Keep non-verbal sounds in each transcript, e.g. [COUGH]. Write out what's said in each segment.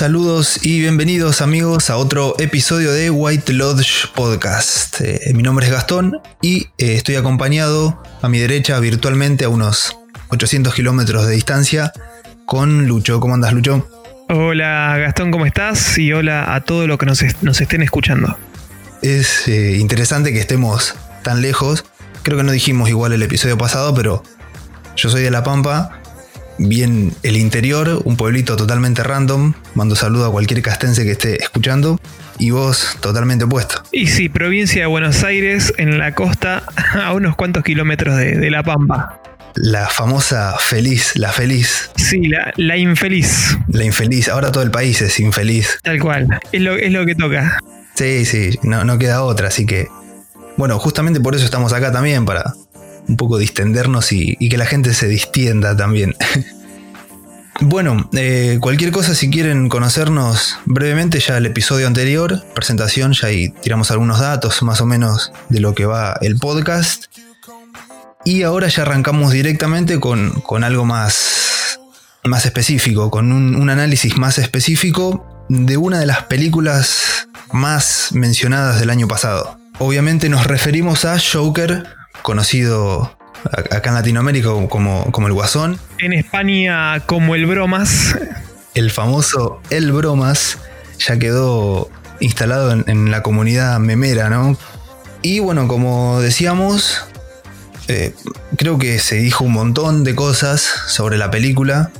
Saludos y bienvenidos amigos a otro episodio de White Lodge Podcast. Eh, mi nombre es Gastón y eh, estoy acompañado a mi derecha virtualmente a unos 800 kilómetros de distancia con Lucho. ¿Cómo andas Lucho? Hola Gastón, ¿cómo estás? Y hola a todos los que nos, nos estén escuchando. Es eh, interesante que estemos tan lejos. Creo que no dijimos igual el episodio pasado, pero yo soy de La Pampa bien el interior, un pueblito totalmente random. Mando saludo a cualquier castense que esté escuchando. Y vos totalmente opuesto. Y sí, provincia de Buenos Aires, en la costa, [LAUGHS] a unos cuantos kilómetros de, La Pampa. La famosa feliz, la feliz. Sí, la, la, infeliz. La infeliz. Ahora todo el país es infeliz. Tal cual. Es lo, es lo que toca. Sí, sí, no, no queda otra. Así que, bueno, justamente por eso estamos acá también, para un poco distendernos y, que la gente se distienda también. [LAUGHS] Bueno, eh, cualquier cosa si quieren conocernos brevemente ya el episodio anterior, presentación, ya ahí tiramos algunos datos más o menos de lo que va el podcast. Y ahora ya arrancamos directamente con, algo más, más específico, con un, un análisis más específico de una de las películas más mencionadas del año pasado. Obviamente nos referimos a Joker conocido acá en Latinoamérica como, como el Guasón. En España como el Bromas. El famoso El Bromas ya quedó instalado en, la comunidad memera, ¿no? Y bueno, como decíamos, eh, creo que se dijo un montón de cosas sobre la película.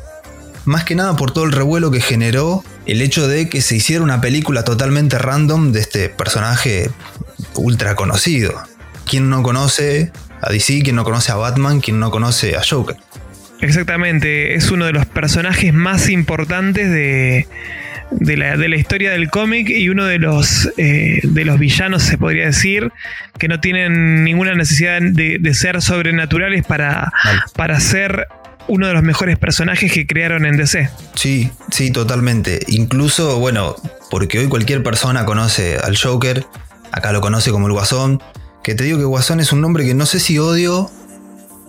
Más que nada por todo el revuelo que generó el hecho de que se hiciera una película totalmente random de este personaje ultra conocido. ¿Quién no conoce a DC? ¿Quién no conoce a Batman? ¿Quién no conoce a Joker? Exactamente, es uno de los personajes más importantes de, de, la, historia del cómic y uno de los, eh, de los villanos, se podría decir, que no tienen ninguna necesidad de, ser sobrenaturales para, para ser uno de los mejores personajes que crearon en DC. Sí, sí, totalmente. Incluso, bueno, porque hoy cualquier persona conoce al Joker, acá lo conoce como el Guasón, que te digo que Guasón es un nombre que no sé si odio,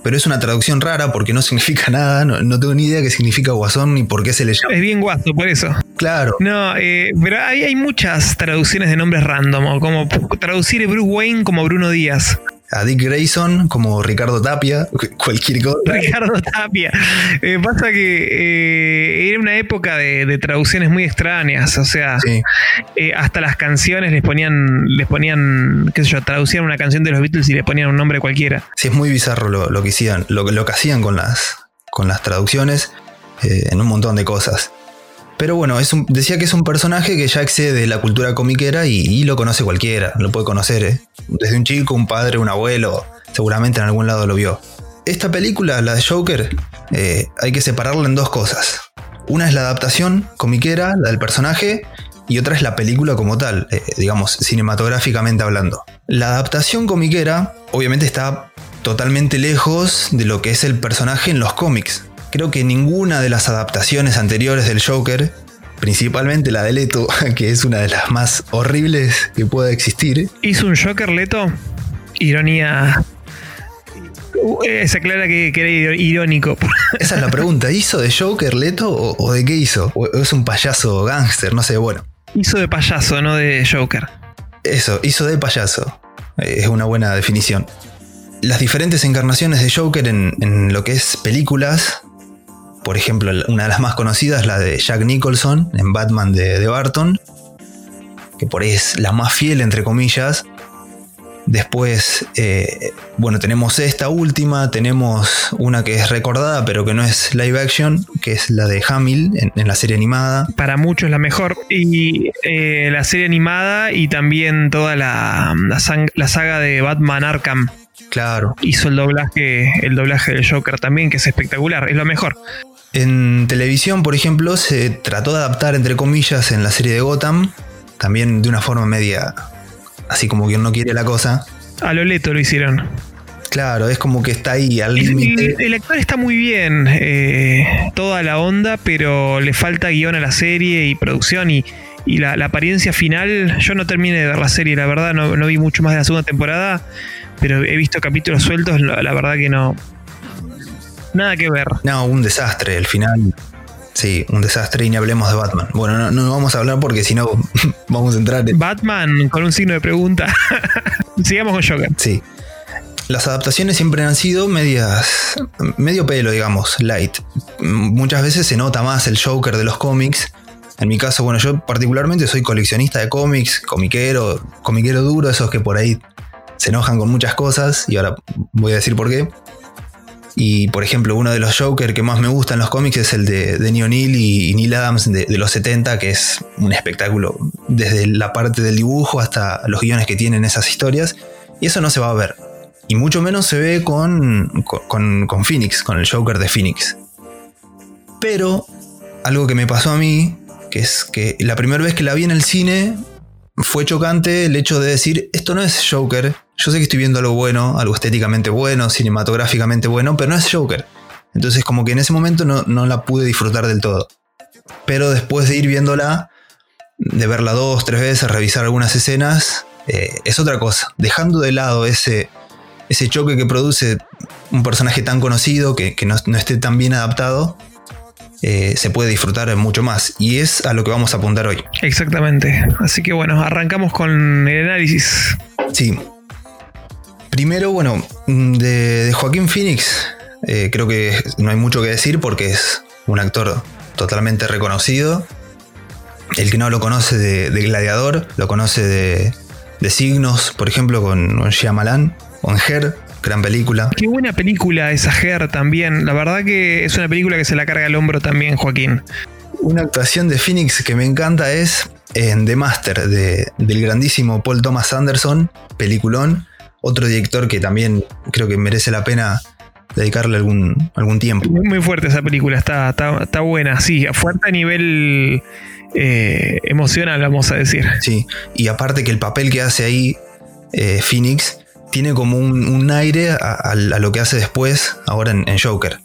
pero es una traducción rara porque no [LAUGHS] significa nada, no, tengo ni idea qué significa Guasón ni por qué se le llama. Es bien guaso, por eso. Claro. No, eh, pero hay, hay muchas traducciones de nombres random, como traducir Bruce Wayne como Bruno Díaz a Dick Grayson como Ricardo Tapia, [LAUGHS] cualquier cosa. Ricardo Tapia. Eh, pasa que eh, era una época de, traducciones muy extrañas, o sea, eh, hasta las canciones les ponían, les ponían, qué sé yo, traducían una canción de los Beatles y le ponían un nombre cualquiera. Sí, es muy bizarro lo, que hacían, lo, lo, que hacían con las, con las traducciones en un montón de cosas. Pero bueno, decía que es un personaje que ya excede la cultura comiquera y, lo conoce cualquiera, lo puede conocer, ¿eh? Desde un chico, un padre, un abuelo, seguramente en algún lado lo vio. Esta película, la de Joker, eh, hay que separarla en dos cosas. Una es la adaptación comiquera, la del personaje, y otra es la película como tal, eh, digamos, cinematográficamente hablando. La adaptación comiquera, obviamente, está totalmente lejos de lo que es el personaje en los cómics. Creo que ninguna de las adaptaciones anteriores del Joker, principalmente la de Leto, [LAUGHS] que es una de las más horribles que pueda existir. ¿Hizo un Joker Leto? Ironía. Uh, se aclara que, era irónico. [LAUGHS] Esa es la pregunta. ¿Hizo de Joker Leto o, de qué hizo? ¿O es un payaso gángster? No sé, bueno. Hizo de payaso, no de Joker. Eso, hizo de payaso. Es una buena definición. Las diferentes encarnaciones de Joker en lo que es películas por ejemplo, una de las más conocidas, la de Jack Nicholson en Batman de, Barton, que por ahí es la más fiel, entre comillas. Después, eh, bueno, tenemos esta última, tenemos una que es recordada, pero que no es live action, que es la de Hamill en, la serie animada. Para muchos la mejor. Y eh, la serie animada y también toda la, la saga de Batman Arkham. Claro. Hizo el doblaje, el doblaje del Joker también, que es espectacular, es lo mejor. En televisión, por ejemplo, se trató de adaptar, entre comillas, en la serie de Gotham, también de una forma media, así como quien no quiere la cosa. A lo leto lo hicieron. Claro, es como que está ahí al límite. El, el, actor está muy bien, eh, toda la onda, pero le falta guion a la serie y producción y, y la, la, apariencia final. Yo no terminé de ver la serie, la verdad, no, no, vi mucho más de la segunda temporada, pero he visto capítulos sueltos, la, la verdad que no. Nada que ver. No, un desastre, el final. Sí, un desastre y ni hablemos de Batman. Bueno, no, no vamos a hablar porque si no [LAUGHS] vamos a entrar en... Batman con un signo de pregunta. [LAUGHS] Sigamos con Joker. Sí. Las adaptaciones siempre han sido medias. medio pelo, digamos, light. Muchas veces se nota más el Joker de los cómics. En mi caso, bueno, yo particularmente soy coleccionista de cómics, comiquero, comiquero duro, esos que por ahí se enojan con muchas cosas, y ahora voy a decir por qué. Y por ejemplo, uno de los Joker que más me gustan en los cómics es el de, de Neil y, Neil Adams de, de, los 70, que es un espectáculo desde la parte del dibujo hasta los guiones que tienen esas historias. Y eso no se va a ver. Y mucho menos se ve con, con, con Phoenix, con el Joker de Phoenix. Pero algo que me pasó a mí, que es que la primera vez que la vi en el cine, fue chocante el hecho de decir, esto no es Joker, yo sé que estoy viendo algo bueno, algo estéticamente bueno, cinematográficamente bueno, pero no es Joker. Entonces como que en ese momento no, no la pude disfrutar del todo. Pero después de ir viéndola, de verla dos, tres veces, revisar algunas escenas, eh, es otra cosa. Dejando de lado ese, ese choque que produce un personaje tan conocido, que, que no, no, esté tan bien adaptado, eh, se puede disfrutar mucho más. Y es a lo que vamos a apuntar hoy. Exactamente. Así que bueno, arrancamos con el análisis. Sí. Primero, bueno, de, de Joaquín Phoenix, eh, creo que no hay mucho que decir porque es un actor totalmente reconocido. El que no lo conoce de, de Gladiador, lo conoce de, de Signos, por ejemplo, con, con Shyamalan, con Her, gran película. Qué buena película esa Her también. La verdad que es una película que se la carga al hombro también, Joaquín. Una actuación de Phoenix que me encanta es en The Master, de, del grandísimo Paul Thomas Anderson, peliculón. Otro director que también creo que merece la pena dedicarle algún, algún tiempo. Muy, muy fuerte esa película, está, está, está, buena, sí, fuerte a nivel eh, emocional, vamos a decir. Sí, y aparte que el papel que hace ahí eh, Phoenix tiene como un, aire a, lo que hace después, ahora en, Joker.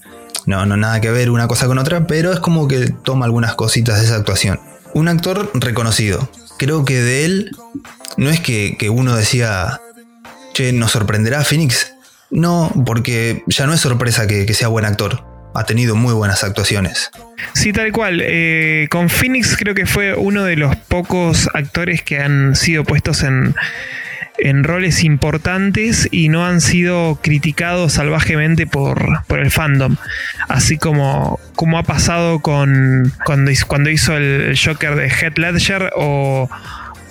No, no nada que ver una cosa con otra, pero es como que toma algunas cositas de esa actuación. Un actor reconocido. Creo que de él no es que, uno decía, che, ¿nos sorprenderá Phoenix? No, porque ya no es sorpresa que, que sea buen actor. Ha tenido muy buenas actuaciones. Sí, tal cual. Eh, con Phoenix creo que fue uno de los pocos actores que han sido puestos en, en roles importantes y no han sido criticados salvajemente por, por el fandom. Así como, como ha pasado con cuando, cuando hizo el Joker de Heath Ledger o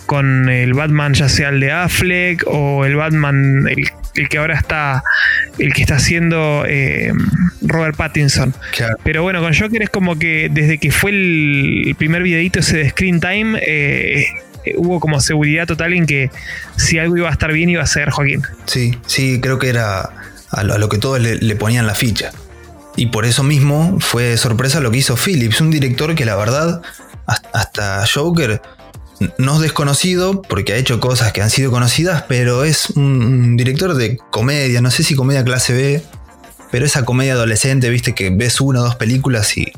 con el Batman ya sea el de Affleck o el Batman el, el que ahora está el que está haciendo eh, Robert Pattinson claro. pero bueno con Joker es como que desde que fue el, el primer videito ese de Screen Time eh, hubo como seguridad total en que si algo iba a estar bien iba a ser Joaquín. Sí sí creo que era a lo, a lo que todos le, le ponían la ficha. Y por eso mismo fue sorpresa lo que hizo Phillips un director que la verdad hasta Joker no es desconocido porque ha hecho cosas que han sido conocidas, pero es un director de comedia, no sé si comedia clase B, pero esa comedia adolescente, viste, que ves una o dos películas y,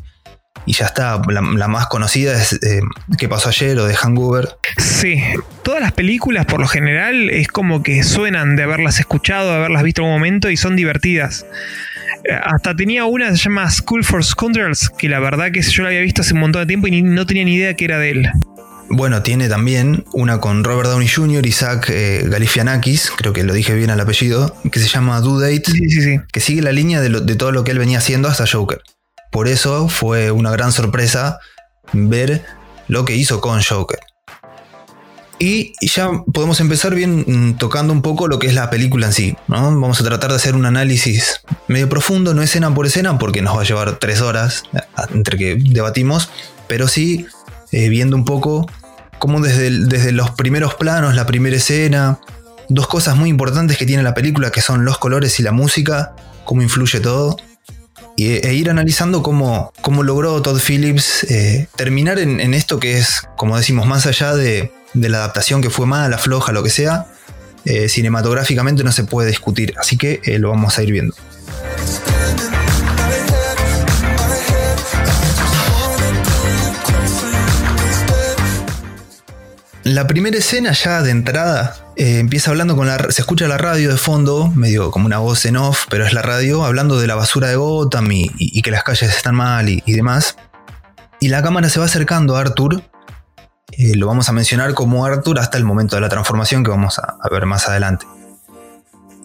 y ya está. La, la, más conocida es eh, ¿Qué pasó ayer? o de Hangover. Sí, todas las películas por lo general es como que suenan de haberlas escuchado, de haberlas visto en un momento y son divertidas. Hasta tenía una que se llama School for Scoundrels, que la verdad que yo la había visto hace un montón de tiempo y ni, no tenía ni idea que era de él. Bueno, tiene también una con Robert Downey Jr. y Zach eh, Galifianakis, creo que lo dije bien al apellido, que se llama Do Date, sí, sí, sí. que sigue la línea de, lo, de, todo lo que él venía haciendo hasta Joker. Por eso fue una gran sorpresa ver lo que hizo con Joker. Y ya podemos empezar bien mm, tocando un poco lo que es la película en sí. Vamos a tratar de hacer un análisis medio profundo, no escena por escena, porque nos va a llevar tres horas eh, entre que debatimos, pero sí eh, viendo un poco cómo desde, desde los primeros planos, la primera escena, dos cosas muy importantes que tiene la película, que son los colores y la música, cómo influye todo, e ir analizando cómo, cómo logró Todd Phillips eh, terminar en, esto que es, como decimos, más allá de, de, la adaptación que fue mala, floja, lo que sea, eh, cinematográficamente no se puede discutir, así que eh, lo vamos a ir viendo. La primera escena ya de entrada eh, empieza hablando con la... Se escucha la radio de fondo, medio como una voz en off, pero es la radio, hablando de la basura de Gotham y, que las calles están mal y, demás. Y la cámara se va acercando a Arthur. Eh, lo vamos a mencionar como Arthur hasta el momento de la transformación que vamos a, ver más adelante.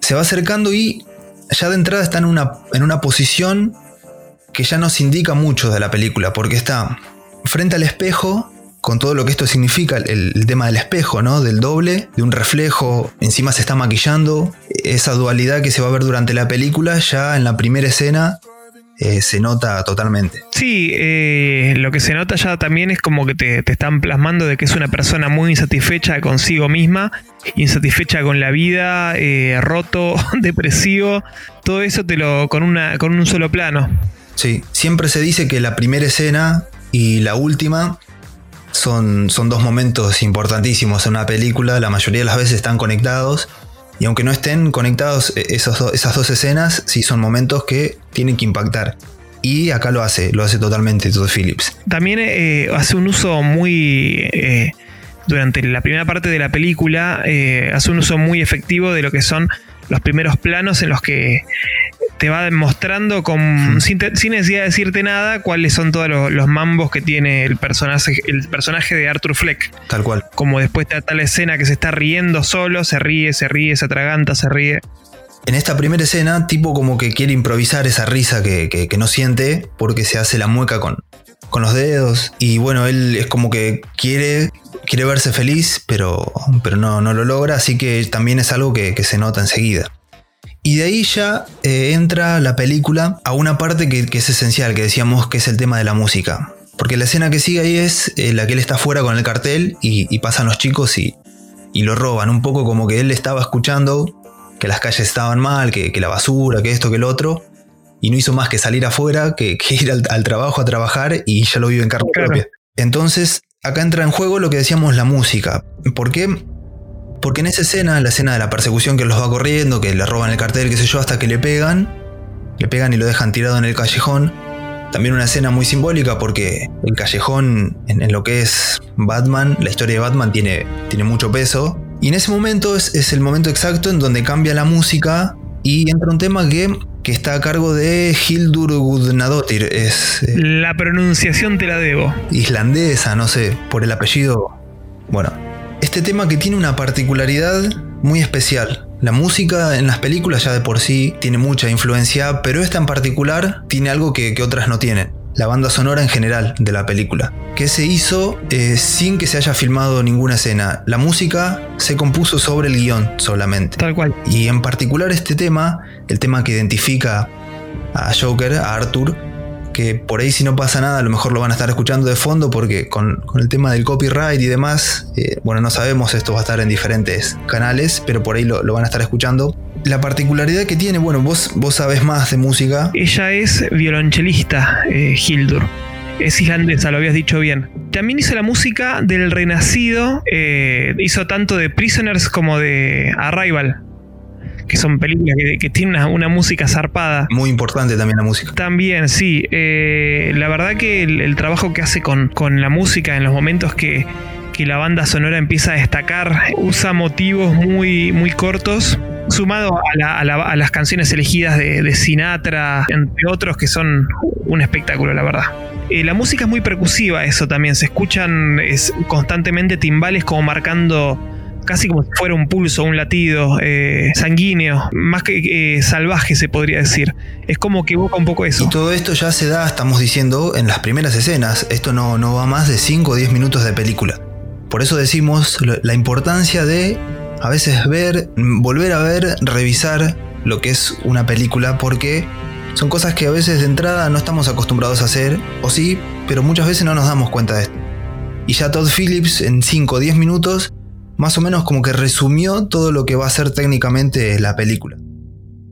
Se va acercando y ya de entrada está en una, en una posición que ya nos indica mucho de la película, porque está frente al espejo con todo lo que esto significa, el, tema del espejo, ¿no? Del doble, de un reflejo, encima se está maquillando. Esa dualidad que se va a ver durante la película, ya en la primera escena eh, se nota totalmente. Sí, eh, lo que se nota ya también es como que te, están plasmando de que es una persona muy insatisfecha consigo misma, insatisfecha con la vida, eh, roto, [LAUGHS] depresivo, todo eso te lo con, una, con un solo plano. Sí, siempre se dice que la primera escena y la última son, son dos momentos importantísimos en una película, la mayoría de las veces están conectados. Y aunque no estén conectados e, esas dos escenas, sí son momentos que tienen que impactar. Y acá lo hace, lo hace totalmente Todd Phillips. También eh, hace un uso muy... Eh, durante la primera parte de la película, eh, hace un uso muy efectivo de lo que son los primeros planos en los que te va demostrando con, sin, necesidad de decirte nada cuáles son todos los, mambos que tiene el personaje, el personaje de Arthur Fleck. Tal cual. Como después de tal escena que se está riendo solo, se ríe, se ríe, se atraganta, se ríe. En esta primera escena, tipo como que quiere improvisar esa risa que, no siente porque se hace la mueca con, con los dedos. Y bueno, él es como que quiere, quiere verse feliz, pero, pero no, no lo logra, así que también es algo que se nota enseguida. Y de ahí ya eh, entra la película a una parte que, es esencial, que decíamos que es el tema de la música. Porque la escena que sigue ahí es eh, la que él está fuera con el cartel y, pasan los chicos y, lo roban. Un poco como que él estaba escuchando que las calles estaban mal, que, la basura, que esto, que el otro. Y no hizo más que salir afuera, que, [LAUGHS] ir al, trabajo a trabajar y ya lo vive en carne propia. Entonces, acá entra en juego lo que decíamos la música. ¿Por qué? Porque en esa escena, la escena de la persecución que los va corriendo, que le roban el cartel, qué sé yo, hasta que le pegan, le pegan y lo dejan tirado en el callejón. También una escena muy simbólica porque el callejón en, lo que es Batman, la historia de Batman tiene, tiene mucho peso. Y en ese momento es, el momento exacto en donde cambia la música y entra un tema que, que está a cargo de Hildur Gudnadottir. Es, eh, la pronunciación te la debo. Islandesa, no sé, por el apellido. Bueno, este tema que tiene una particularidad muy especial. La música en las películas ya de por sí tiene mucha influencia, pero esta en particular tiene algo que, otras no tienen. La banda sonora en general de la película, que se hizo eh, sin que se haya filmado ninguna escena. La música se compuso sobre el guion solamente. Tal cual. Y en particular este tema, el tema que identifica a Joker, a Arthur, que por ahí si no pasa nada a lo mejor lo van a estar escuchando de fondo porque con, el tema del copyright y demás, eh, bueno, no sabemos, esto va a estar en diferentes canales, pero por ahí lo, van a estar escuchando. La particularidad que tiene, bueno, vos, vos sabés más de música. Ella es violonchelista, eh, Hildur. Es islandesa, lo habías dicho bien. También hizo la música del Renacido, eh, hizo tanto de Prisoners como de Arrival que son películas que, tienen una, música zarpada. Muy importante también la música. También, sí. Eh, la verdad que el, trabajo que hace con, la música en los momentos que, la banda sonora empieza a destacar, usa motivos muy, muy cortos sumado a, las canciones elegidas de, Sinatra, entre otros, que son un espectáculo, la verdad. Eh, la música es muy percusiva, eso también. Se escuchan constantemente timbales como marcando casi como si fuera un pulso, un latido eh, sanguíneo, más que eh, salvaje se podría decir. Es como que evoca un poco eso. Y todo esto ya se da, estamos diciendo, en las primeras escenas. Esto no, no va más de 5 o 10 minutos de película. Por eso decimos la importancia de a veces ver, volver a ver, revisar lo que es una película, porque son cosas que a veces de entrada no estamos acostumbrados a hacer, o sí, pero muchas veces no nos damos cuenta de esto. Y ya Todd Phillips en 5 o 10 minutos más o menos como que resumió todo lo que va a ser técnicamente la película.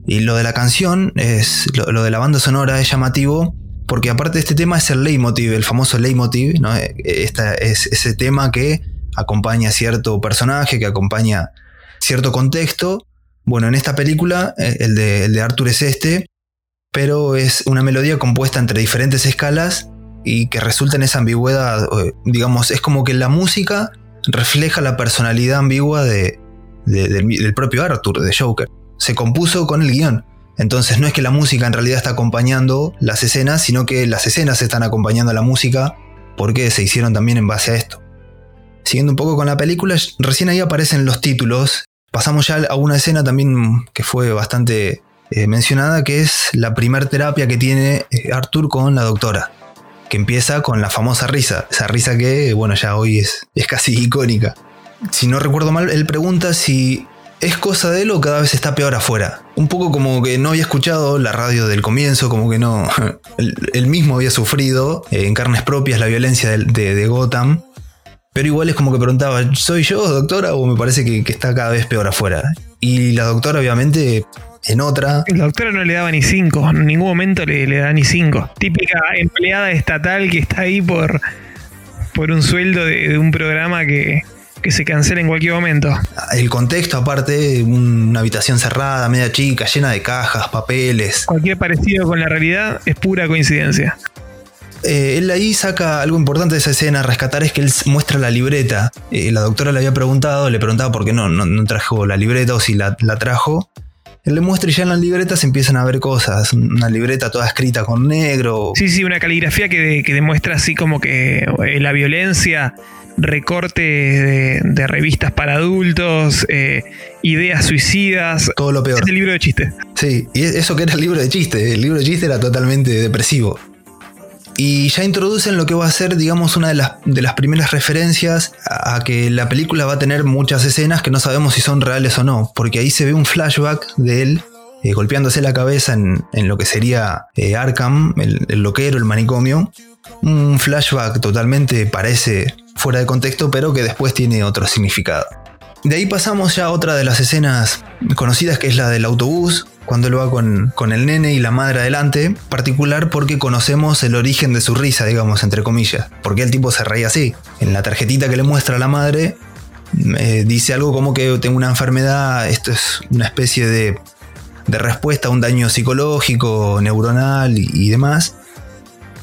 Y lo de la canción, es, lo, de la banda sonora es llamativo porque aparte de este tema es el leitmotiv, el famoso leitmotiv, ¿no? Esta es ese tema que acompaña cierto personaje, que acompaña cierto contexto. Bueno, en esta película eh, el de, el de Arthur es este, pero es una melodía compuesta entre diferentes escalas y que resulta en esa ambigüedad, digamos, es como que la música refleja la personalidad ambigua de, del, propio Arthur, de Joker. Se compuso con el guion. Entonces no es que la música en realidad está acompañando las escenas, sino que las escenas están acompañando a la música porque se hicieron también en base a esto. Siguiendo un poco con la película, recién ahí aparecen los títulos. Pasamos ya a una escena también que fue bastante eh, mencionada, que es la primer terapia que tiene eh, Arthur con la doctora que empieza con la famosa risa, esa risa que, bueno, ya hoy es, es casi [LAUGHS] icónica. Si no recuerdo mal, él pregunta si es cosa de él o cada vez está peor afuera. Un poco como que no había escuchado la radio del comienzo, como que no. [LAUGHS] Él, mismo había sufrido eh, en carnes propias la violencia de, Gotham. Pero igual es como que preguntaba, ¿soy yo, doctora? O me parece que está cada vez peor afuera. Y la doctora, obviamente, en otra. La doctora no le daba ni cinco, en ningún momento le, le da ni cinco. Típica empleada estatal que está ahí por, por un sueldo de, un programa que, que se cancela en cualquier momento. El contexto, aparte, una habitación cerrada, media chica, llena de cajas, papeles. Cualquier parecido con la realidad es pura coincidencia. Eh, él ahí saca algo importante de esa escena, rescatar es que él muestra la libreta. Eh, la doctora le había preguntado, le preguntaba por qué no, no, trajo la libreta o si la, la trajo. Él le muestra y ya en las libretas empiezan a ver cosas. Una libreta toda escrita con negro. Sí, sí, una caligrafía que, demuestra así como que eh, la violencia, recortes de, revistas para adultos, eh, ideas suicidas. Todo lo peor. Es el libro de chiste. Sí, y eso que era el libro de chiste. El libro de chiste era totalmente depresivo. Y ya introducen lo que va a ser, digamos, una de las, de las primeras referencias a, que la película va a tener muchas escenas que no sabemos si son reales o no, porque ahí se ve un flashback de él eh, golpeándose la cabeza en, lo que sería eh, Arkham, el, el, loquero, el manicomio. Un flashback totalmente parece fuera de contexto, pero que después tiene otro significado. De ahí pasamos ya a otra de las escenas conocidas, que es la del autobús, cuando él va con, el nene y la madre adelante, particular porque conocemos el origen de su risa, digamos, entre comillas, porque el tipo se reía así. En la tarjetita que le muestra a la madre, eh, dice algo como que tengo una enfermedad, esto es una especie de, de respuesta a un daño psicológico, neuronal y demás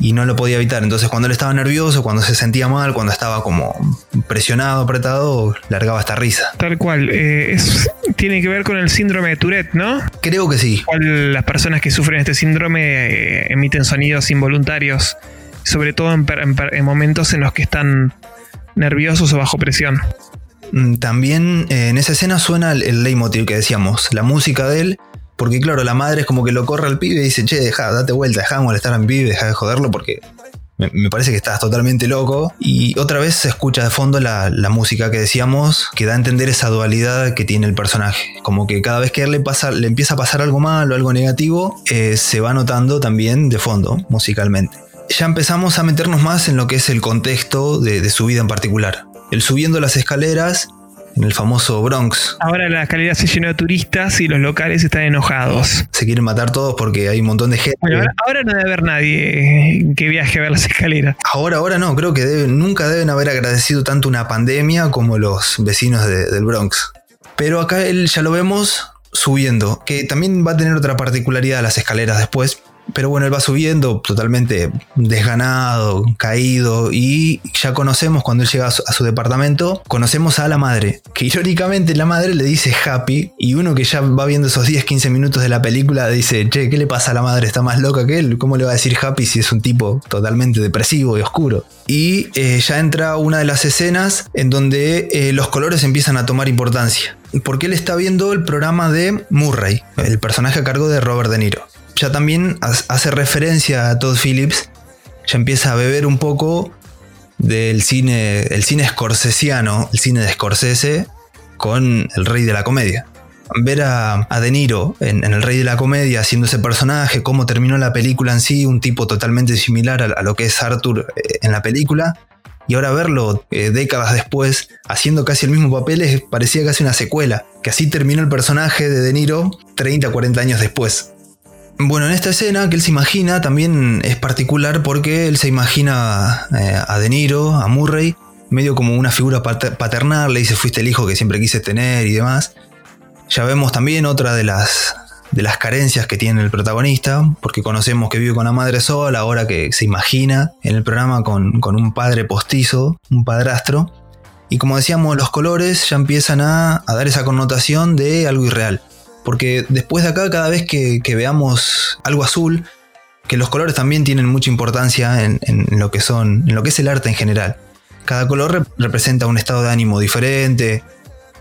y no lo podía evitar. Entonces cuando él estaba nervioso, cuando se sentía mal, cuando estaba como presionado, apretado, largaba esta risa. Tal cual. Eh, es, tiene que ver con el síndrome de Tourette, ¿no? Creo que sí. Las personas que sufren este síndrome eh, emiten sonidos involuntarios, sobre todo en, momentos en los que están nerviosos o bajo presión. Mm, también eh, en esa escena suena el, el leitmotiv que decíamos, la música de él porque claro, la madre es como que lo corre al pibe y dice, che, deja, date vuelta, deja de molestar a mi pibe, deja de joderlo porque me, parece que estás totalmente loco. Y otra vez se escucha de fondo la, música que decíamos, que da a entender esa dualidad que tiene el personaje. Como que cada vez que él le, pasa, le empieza a pasar algo malo, algo negativo, eh, se va notando también de fondo, musicalmente. Ya empezamos a meternos más en lo que es el contexto de su vida en particular. El subiendo las escaleras en el famoso Bronx. Ahora la escalera se llenó de turistas y los locales están enojados. Se quieren matar todos porque hay un montón de gente. Bueno, ahora, no debe haber nadie que viaje a ver las escaleras. Ahora, ahora no, creo que nunca deben haber agradecido tanto una pandemia como los vecinos del Bronx. Pero acá él ya lo vemos subiendo, que también va a tener otra particularidad las escaleras después, pero bueno, él va subiendo totalmente desganado, caído y ya conocemos cuando él llega a su, departamento, conocemos a la madre, que irónicamente la madre le dice happy y uno que ya va viendo esos 10-15 minutos de la película dice, che, ¿qué le pasa a la madre? Está más loca que él, ¿cómo le va a decir happy si es un tipo totalmente depresivo y oscuro? Y eh, ya entra una de las escenas en donde eh, los colores empiezan a tomar importancia. Porque él está viendo el programa de Murray, el personaje a cargo de Robert De Niro ya también hace referencia a Todd Phillips, ya empieza a beber un poco del cine, el cine scorsesiano, el cine de Scorsese, con el rey de la comedia. Ver a, De Niro en, El Rey de la Comedia haciendo ese personaje, cómo terminó la película en sí, un tipo totalmente similar a, lo que es Arthur eh, en la película, y ahora verlo eh, décadas después haciendo casi el mismo papel parecía casi una secuela, que así terminó el personaje de De Niro 30 40 años después. Bueno, en esta escena que él se imagina también es particular porque él se imagina eh, a De Niro, a Murray, medio como una figura paternal, le dice fuiste el hijo que siempre quise tener y demás. Ya vemos también otra de las, de las carencias que tiene el protagonista, porque conocemos que vive con la madre sola, ahora que se imagina en el programa con, un padre postizo, un padrastro. Y como decíamos, los colores ya empiezan a, dar esa connotación de algo irreal. Porque después de acá, cada vez que, veamos algo azul, que los colores también tienen mucha importancia en, lo que son, en lo que es el arte en general. Cada color representa un estado de ánimo diferente,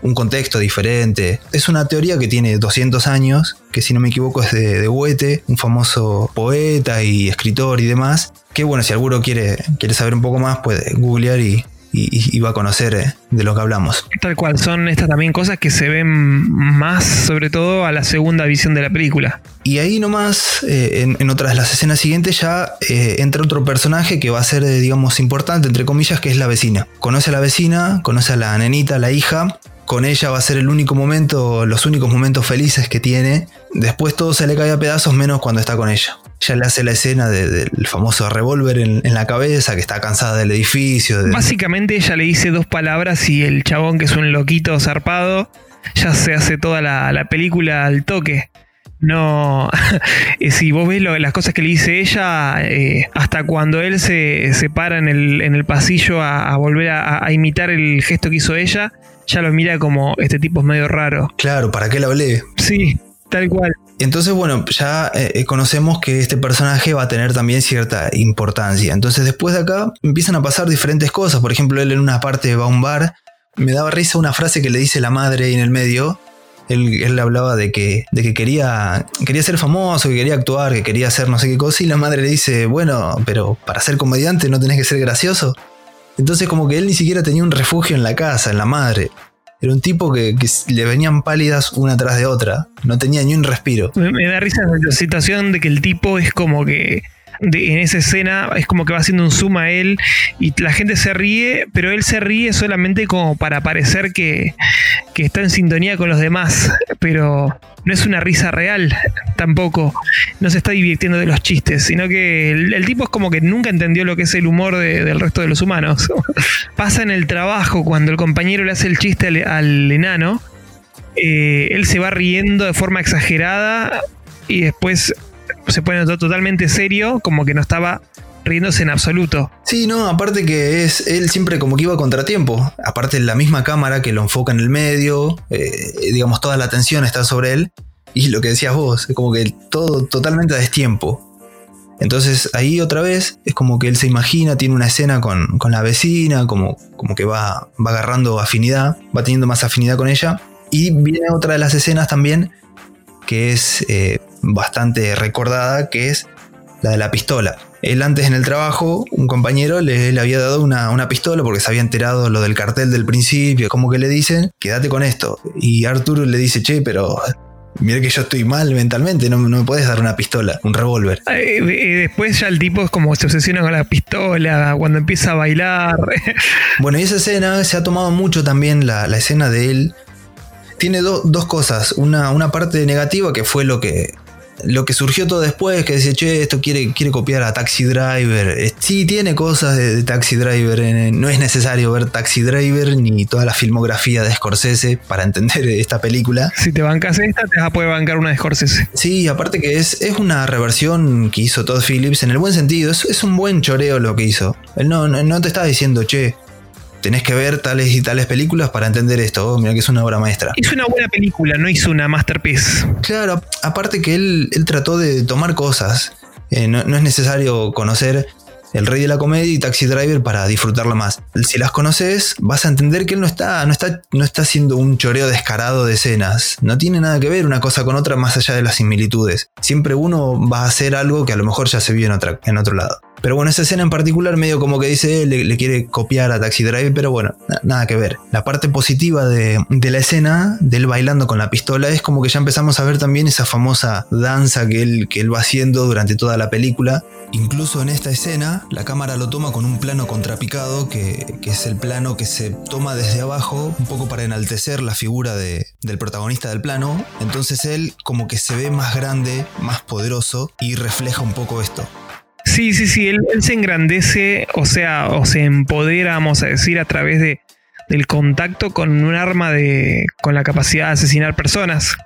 un contexto diferente. Es una teoría que tiene 200 años, que si no me equivoco es de, de Goethe, un famoso poeta y escritor y demás. Que bueno, si alguno quiere, quiere saber un poco más, puede googlear y, y, va a conocer eh, de lo que hablamos. Tal cual, son estas también cosas que se ven más, sobre todo a la segunda visión de la película. Y ahí nomás, eh, en, en, otras las escenas siguientes, ya eh, entra otro personaje que va a ser, digamos, importante, entre comillas, que es la vecina. Conoce a la vecina, conoce a la nenita, a la hija, con ella va a ser el único momento, los únicos momentos felices que tiene. Después todo se le cae a pedazos menos cuando está con ella. Ya le hace la escena del famoso revólver en, la cabeza, que está cansada del edificio. Básicamente ella le dice dos palabras y el chabón, que es un loquito zarpado, ya se hace toda la, película al toque. No, [LAUGHS] eh, si vos ves las cosas que le dice ella, eh, hasta cuando él se, se para en el, en el pasillo a, volver a, imitar el gesto que hizo ella, ya lo mira como este tipo es medio raro. Claro, ¿para qué lo hablé? Sí, tal cual. Entonces, bueno, ya eh, eh, conocemos que este personaje va a tener también cierta importancia. Entonces, después de acá empiezan a pasar diferentes cosas. Por ejemplo, él en una parte va a un bar. Me daba risa una frase que le dice la madre en el medio. Él, él hablaba de que, de que quería, quería ser famoso, que quería actuar, que quería hacer no sé qué cosa. Y la madre le dice, bueno, pero para ser comediante no tenés que ser gracioso. Entonces como que él ni siquiera tenía un refugio en la casa, en la madre. Era un tipo que, le venían pálidas una tras de otra. No tenía ni un respiro. Me, da risa la situación de que el tipo es como que en esa escena es como que va haciendo un zoom a él y la gente se ríe, pero él se ríe solamente como para parecer que, está en sintonía con los demás, pero no es una risa real tampoco, no se está divirtiendo de los chistes, sino que el, tipo es como que nunca entendió lo que es el humor del resto de los humanos. [LAUGHS] Pasa en el trabajo cuando el compañero le hace el chiste al, enano, eh, él se va riendo de forma exagerada y después se pone totalmente serio, como que no estaba riéndose en absoluto. Sí, no, aparte que es él siempre como que iba a contratiempo. Aparte la misma cámara que lo enfoca en el medio, eh, digamos, toda la atención está sobre él. Y lo que decías vos, es como que todo totalmente a destiempo. Entonces ahí otra vez es como que él se imagina, tiene una escena con, la vecina, como, como que va, va agarrando afinidad, va teniendo más afinidad con ella. Y viene otra de las escenas también, que es eh, bastante recordada, que es la de la pistola. Él antes en el trabajo, un compañero le, había dado una, pistola porque se había enterado lo del cartel del principio, como que le dicen, quédate con esto. Y Arturo le dice, che, pero mira que yo estoy mal mentalmente, no, me puedes dar una pistola, un revólver. después ya el tipo es como se obsesiona con la pistola, cuando empieza a bailar. [LAUGHS] bueno, y esa escena se ha tomado mucho también la, la escena de él tiene dos cosas. Una, una parte negativa que fue lo que, lo que surgió todo después, que dice, che, esto quiere, quiere copiar a Taxi Driver. Eh, sí, tiene cosas de, Taxi Driver. Eh, no es necesario ver Taxi Driver ni toda la filmografía de Scorsese para entender [LAUGHS] esta película. Si te bancas esta, te vas a poder bancar una de Scorsese. Sí, aparte que es, es una reversión que hizo Todd Phillips en el buen sentido. Es, es un buen choreo lo que hizo. Él no, no, no te está diciendo, che, tenés que ver tales y tales películas para entender esto. Oh, mira que es una obra maestra. Es una buena película, no hizo una masterpiece. Claro, aparte que él, él trató de tomar cosas. Eh, no, es necesario conocer El Rey de la Comedia y Taxi Driver para disfrutarlo más. Si las conoces, vas a entender que él no está, no está, no está haciendo un choreo descarado de escenas. No tiene nada que ver una cosa con otra más allá de las similitudes. Siempre uno va a hacer algo que a lo mejor ya se vio en, otra, en otro lado. Pero bueno, esa escena en particular medio como que dice, le, le quiere copiar a Taxi Driver, pero bueno, nada que ver. La parte positiva de, la escena, de él bailando con la pistola, es como que ya empezamos a ver también esa famosa danza que él, va haciendo durante toda la película. Incluso en esta escena, la cámara lo toma con un plano contrapicado, que, es el plano que se toma desde abajo, un poco para enaltecer la figura de, del protagonista del plano. Entonces él como que se ve más grande, más poderoso y refleja un poco esto. Sí, sí, sí, él, se engrandece, o sea, o se empodera, vamos a decir, a través de, del contacto con un arma de, con la capacidad de asesinar personas.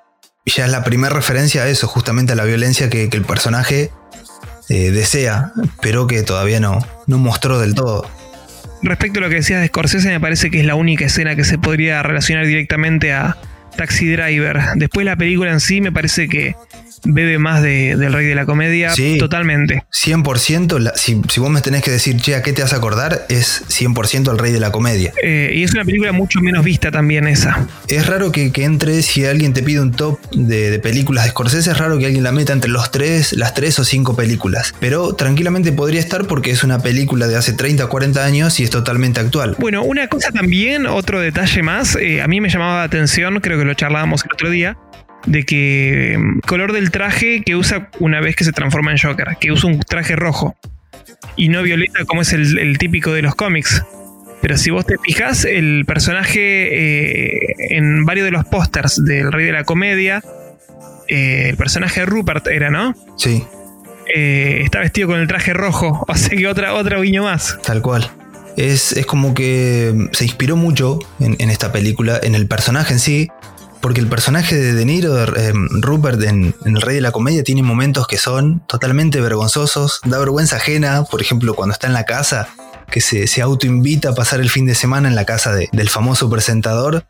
Ya es la primera referencia a eso, justamente a la violencia que, el personaje eh, desea, pero que todavía no, no mostró del todo. Respecto a lo que decías de Scorsese, me parece que es la única escena que se podría relacionar directamente a Taxi Driver. Después la película en sí me parece que bebe más de, del rey de la comedia sí, totalmente. 100%, si, si, vos me tenés que decir, che, ¿a qué te vas a acordar? Es 100% el rey de la comedia. Eh, y es una película mucho menos vista también esa. Es raro que, que entre, si alguien te pide un top de, de, películas de Scorsese, es raro que alguien la meta entre los tres, las tres o cinco películas. Pero tranquilamente podría estar porque es una película de hace 30 o 40 años y es totalmente actual. Bueno, una cosa también, otro detalle más, eh, a mí me llamaba la atención, creo que lo charlábamos el otro día, de que mm, color del traje que usa una vez que se transforma en Joker, que usa un traje rojo y no violeta como es el, el típico de los cómics. Pero si vos te fijas, el personaje eh, en varios de los pósters del Rey de la Comedia, eh, el personaje Rupert era, ¿no? Sí. Eh, está vestido con el traje rojo, [LAUGHS] o sea que otra, otra guiño más. Tal cual. Es, es como que se inspiró mucho en, en esta película, en el personaje en sí, porque el personaje de De Niro, eh, Rupert en, El Rey de la Comedia, tiene momentos que son totalmente vergonzosos, da vergüenza ajena, por ejemplo, cuando está en la casa, que se, autoinvita a pasar el fin de semana en la casa de, del famoso presentador.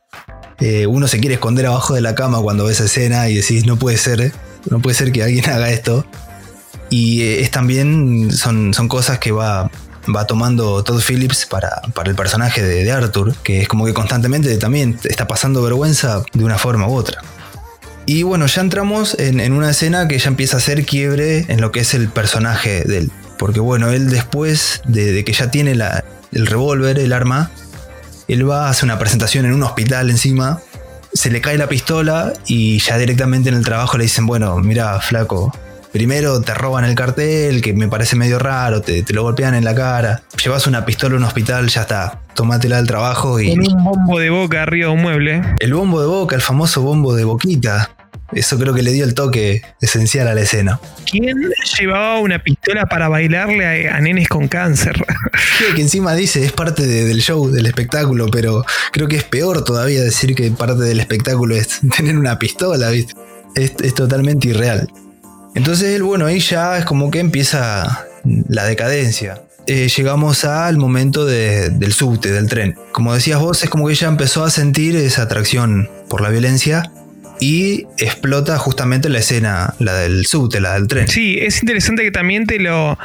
Eh, uno se quiere esconder abajo de la cama cuando ve esa escena y decís, no puede ser, no puede ser que alguien [LAUGHS] haga esto. Y eh, es también, son, son cosas que va, va tomando Todd Phillips para, para el personaje de, Arthur, que es como que constantemente también está pasando vergüenza de una forma u otra. Y bueno, ya entramos en, en una escena que ya empieza a hacer quiebre en lo que es el personaje de él. Porque bueno, él después de, de que ya tiene la, el revólver, el arma, él va a hacer una presentación en un hospital encima, se le cae la pistola y ya directamente en el trabajo le dicen, bueno, mira, flaco, Primero te roban el cartel, que me parece medio raro, te, te, lo golpean en la cara. Llevas una pistola a un hospital, ya está. Tómatela al trabajo y. Con un bombo de boca arriba de un mueble. El bombo de boca, el famoso bombo de boquita. Eso creo que le dio el toque esencial a la escena. ¿Quién llevaba una pistola para bailarle a, a nenes con cáncer? [LAUGHS] Sí, que encima dice es parte de, del show, del espectáculo, pero creo que es peor todavía decir que parte del espectáculo es [LAUGHS] tener una pistola, ¿viste? Es, es totalmente irreal. Entonces, bueno, ahí ya es como que empieza la decadencia. Eh, llegamos al momento de, del subte, del tren. Como decías vos, es como que ella empezó a sentir esa atracción por la violencia y explota justamente la escena, la del subte, la del tren. Sí, es interesante que también te lo...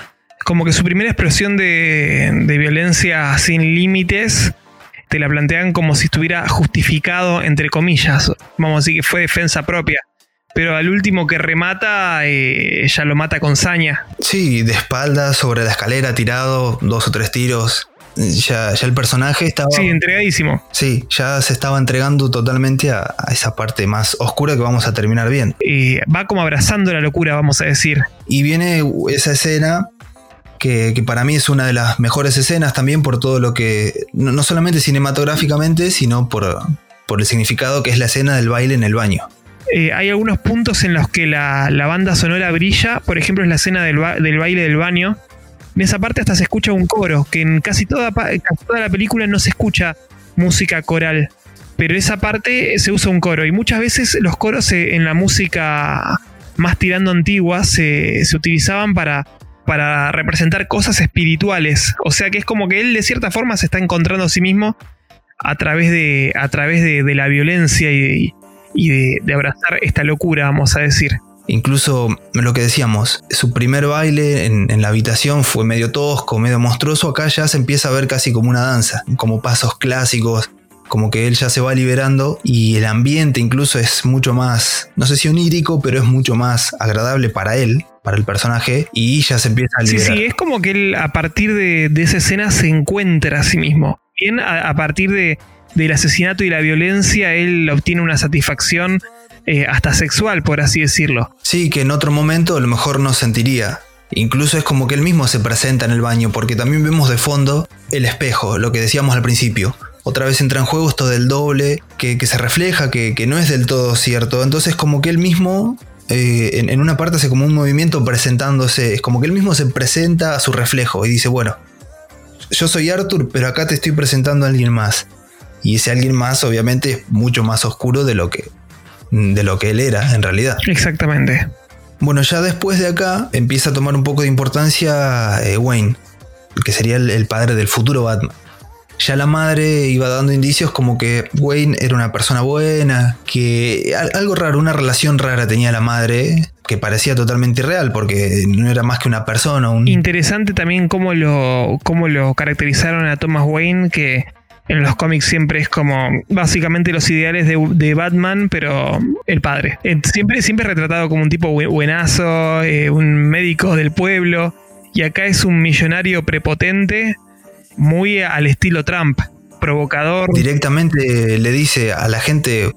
Como que su primera expresión de, de violencia sin límites te la plantean como si estuviera justificado, entre comillas. Vamos a decir que fue defensa propia pero al último que remata eh, ya lo mata con saña. Sí, de espaldas sobre la escalera tirado, dos o tres tiros. Ya, ya el personaje estaba... Sí, entregadísimo. Sí, ya se estaba entregando totalmente a, a esa parte más oscura que vamos a terminar bien. Eh, va como abrazando la locura, vamos a decir. Y viene esa escena que, que, para mí es una de las mejores escenas también por todo lo que, no, no solamente cinematográficamente, sino por, por el significado que es la escena del baile en el baño. Eh, hay algunos puntos en los que la, la, banda sonora brilla. Por ejemplo, es la escena del, ba del, baile del baño. En esa parte hasta se escucha un coro, que en casi toda, toda la película no se escucha música coral. Pero esa parte se usa un coro. Y muchas veces los coros se, en la música más tirando antigua se, se utilizaban para, para representar cosas espirituales. O sea que es como que él de cierta forma se está encontrando a sí mismo a través de, a través de, de la violencia y, y de, de, abrazar esta locura, vamos a decir. Incluso lo que decíamos, su primer baile en, en, la habitación fue medio tosco, medio monstruoso, acá ya se empieza a ver casi como una danza, como pasos clásicos, como que él ya se va liberando y el ambiente incluso es mucho más, no sé si onírico, pero es mucho más agradable para él, para el personaje, y ya se empieza a liberar. Sí, sí, es como que él a partir de, de esa escena se encuentra a sí mismo. Bien, a, a partir de, del asesinato y la violencia, él obtiene una satisfacción eh, hasta sexual, por así decirlo. Sí, que en otro momento a lo mejor no sentiría. Incluso es como que él mismo se presenta en el baño, porque también vemos de fondo el espejo, lo que decíamos al principio. Otra vez entra en juego esto del doble, que, se refleja, que, que, no es del todo cierto. Entonces como que él mismo, eh, en, en, una parte hace como un movimiento presentándose, es como que él mismo se presenta a su reflejo y dice, bueno, yo soy Arthur, pero acá te estoy presentando a alguien más. Y ese alguien más, obviamente, es mucho más oscuro de lo que, de lo que él era en realidad. Exactamente. Bueno, ya después de acá empieza a tomar un poco de importancia eh, Wayne, que sería el, padre del futuro Batman. Ya la madre iba dando indicios como que Wayne era una persona buena, que algo raro, una relación rara tenía la madre que parecía totalmente irreal porque no era más que una persona. Interesante también cómo lo, cómo lo caracterizaron a Thomas Wayne, que en los cómics siempre es como básicamente los ideales de, Batman, pero el padre. Siempre, siempre retratado como un tipo buenazo, eh, un médico del pueblo, y acá es un millonario prepotente, muy al estilo Trump, provocador. Directamente le dice a la gente,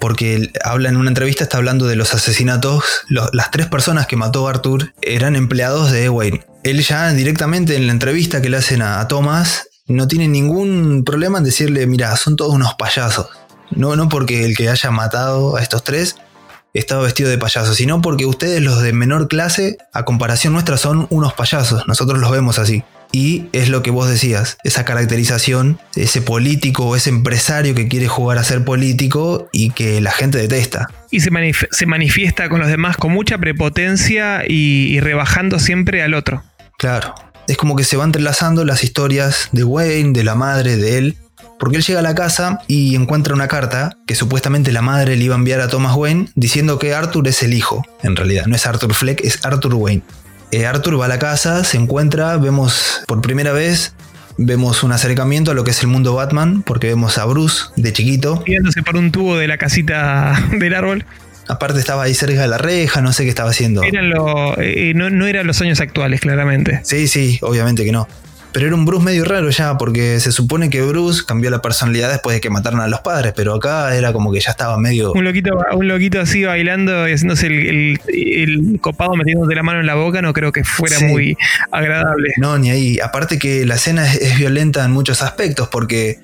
porque habla en una entrevista, está hablando de los asesinatos, las tres personas que mató Arthur eran empleados de Wayne. Él ya directamente en la entrevista que le hacen a Thomas no tiene ningún problema en decirle, mira, son todos unos payasos. No, no porque el que haya matado a estos tres estaba vestido de payaso, sino porque ustedes los de menor clase, a comparación nuestra, son unos payasos. Nosotros los vemos así. Y es lo que vos decías, esa caracterización, ese político o ese empresario que quiere jugar a ser político y que la gente detesta. Y se, manifiesta con los demás con mucha prepotencia y rebajando siempre al otro. Claro, es como que se van entrelazando las historias de Wayne, de la madre, de él, porque él llega a la casa y encuentra una carta que supuestamente la madre le iba a enviar a Thomas Wayne diciendo que Arthur es el hijo. En realidad, no es Arthur Fleck, es Arthur Wayne. Eh, Arthur va a la casa, se encuentra, vemos por primera vez, vemos un acercamiento a lo que es el mundo Batman, porque vemos a Bruce de chiquito. Viéndose por un tubo de la casita del árbol. Aparte estaba ahí cerca de la reja, no sé qué estaba haciendo. Eh, no, no eran los años actuales, claramente. Sí, sí, obviamente que no. Pero era un Bruce medio raro ya, porque se supone que Bruce cambió la personalidad después de que mataron a los padres, pero acá era como que ya estaba medio. Un loquito, un loquito así bailando y haciéndose el, copado metiéndose la mano en la boca, no creo que fuera muy agradable. No, ni ahí. Aparte que la escena es violenta en muchos aspectos, porque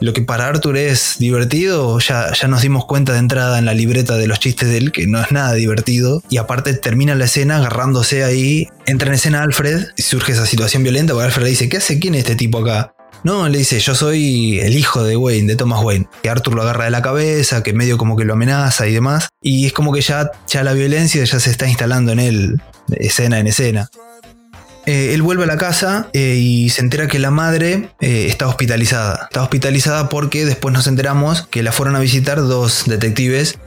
lo que para Arthur es divertido, ya, ya nos dimos cuenta de entrada en la libreta de los chistes de él que no es nada divertido. Y aparte termina la escena agarrándose ahí, entra en escena Alfred y surge esa situación violenta porque Alfred le dice, ¿qué hace? ¿Quién es este tipo acá? No, le dice, yo soy el hijo de Wayne, de Thomas Wayne. Que Arthur lo agarra de la cabeza, que medio como que lo amenaza y demás. Y es como que ya, ya la violencia ya se está instalando en él, escena en escena. Eh, él vuelve a la casa eh, y se entera que la madre eh, está hospitalizada. Está hospitalizada porque después nos enteramos que la fueron a visitar dos detectives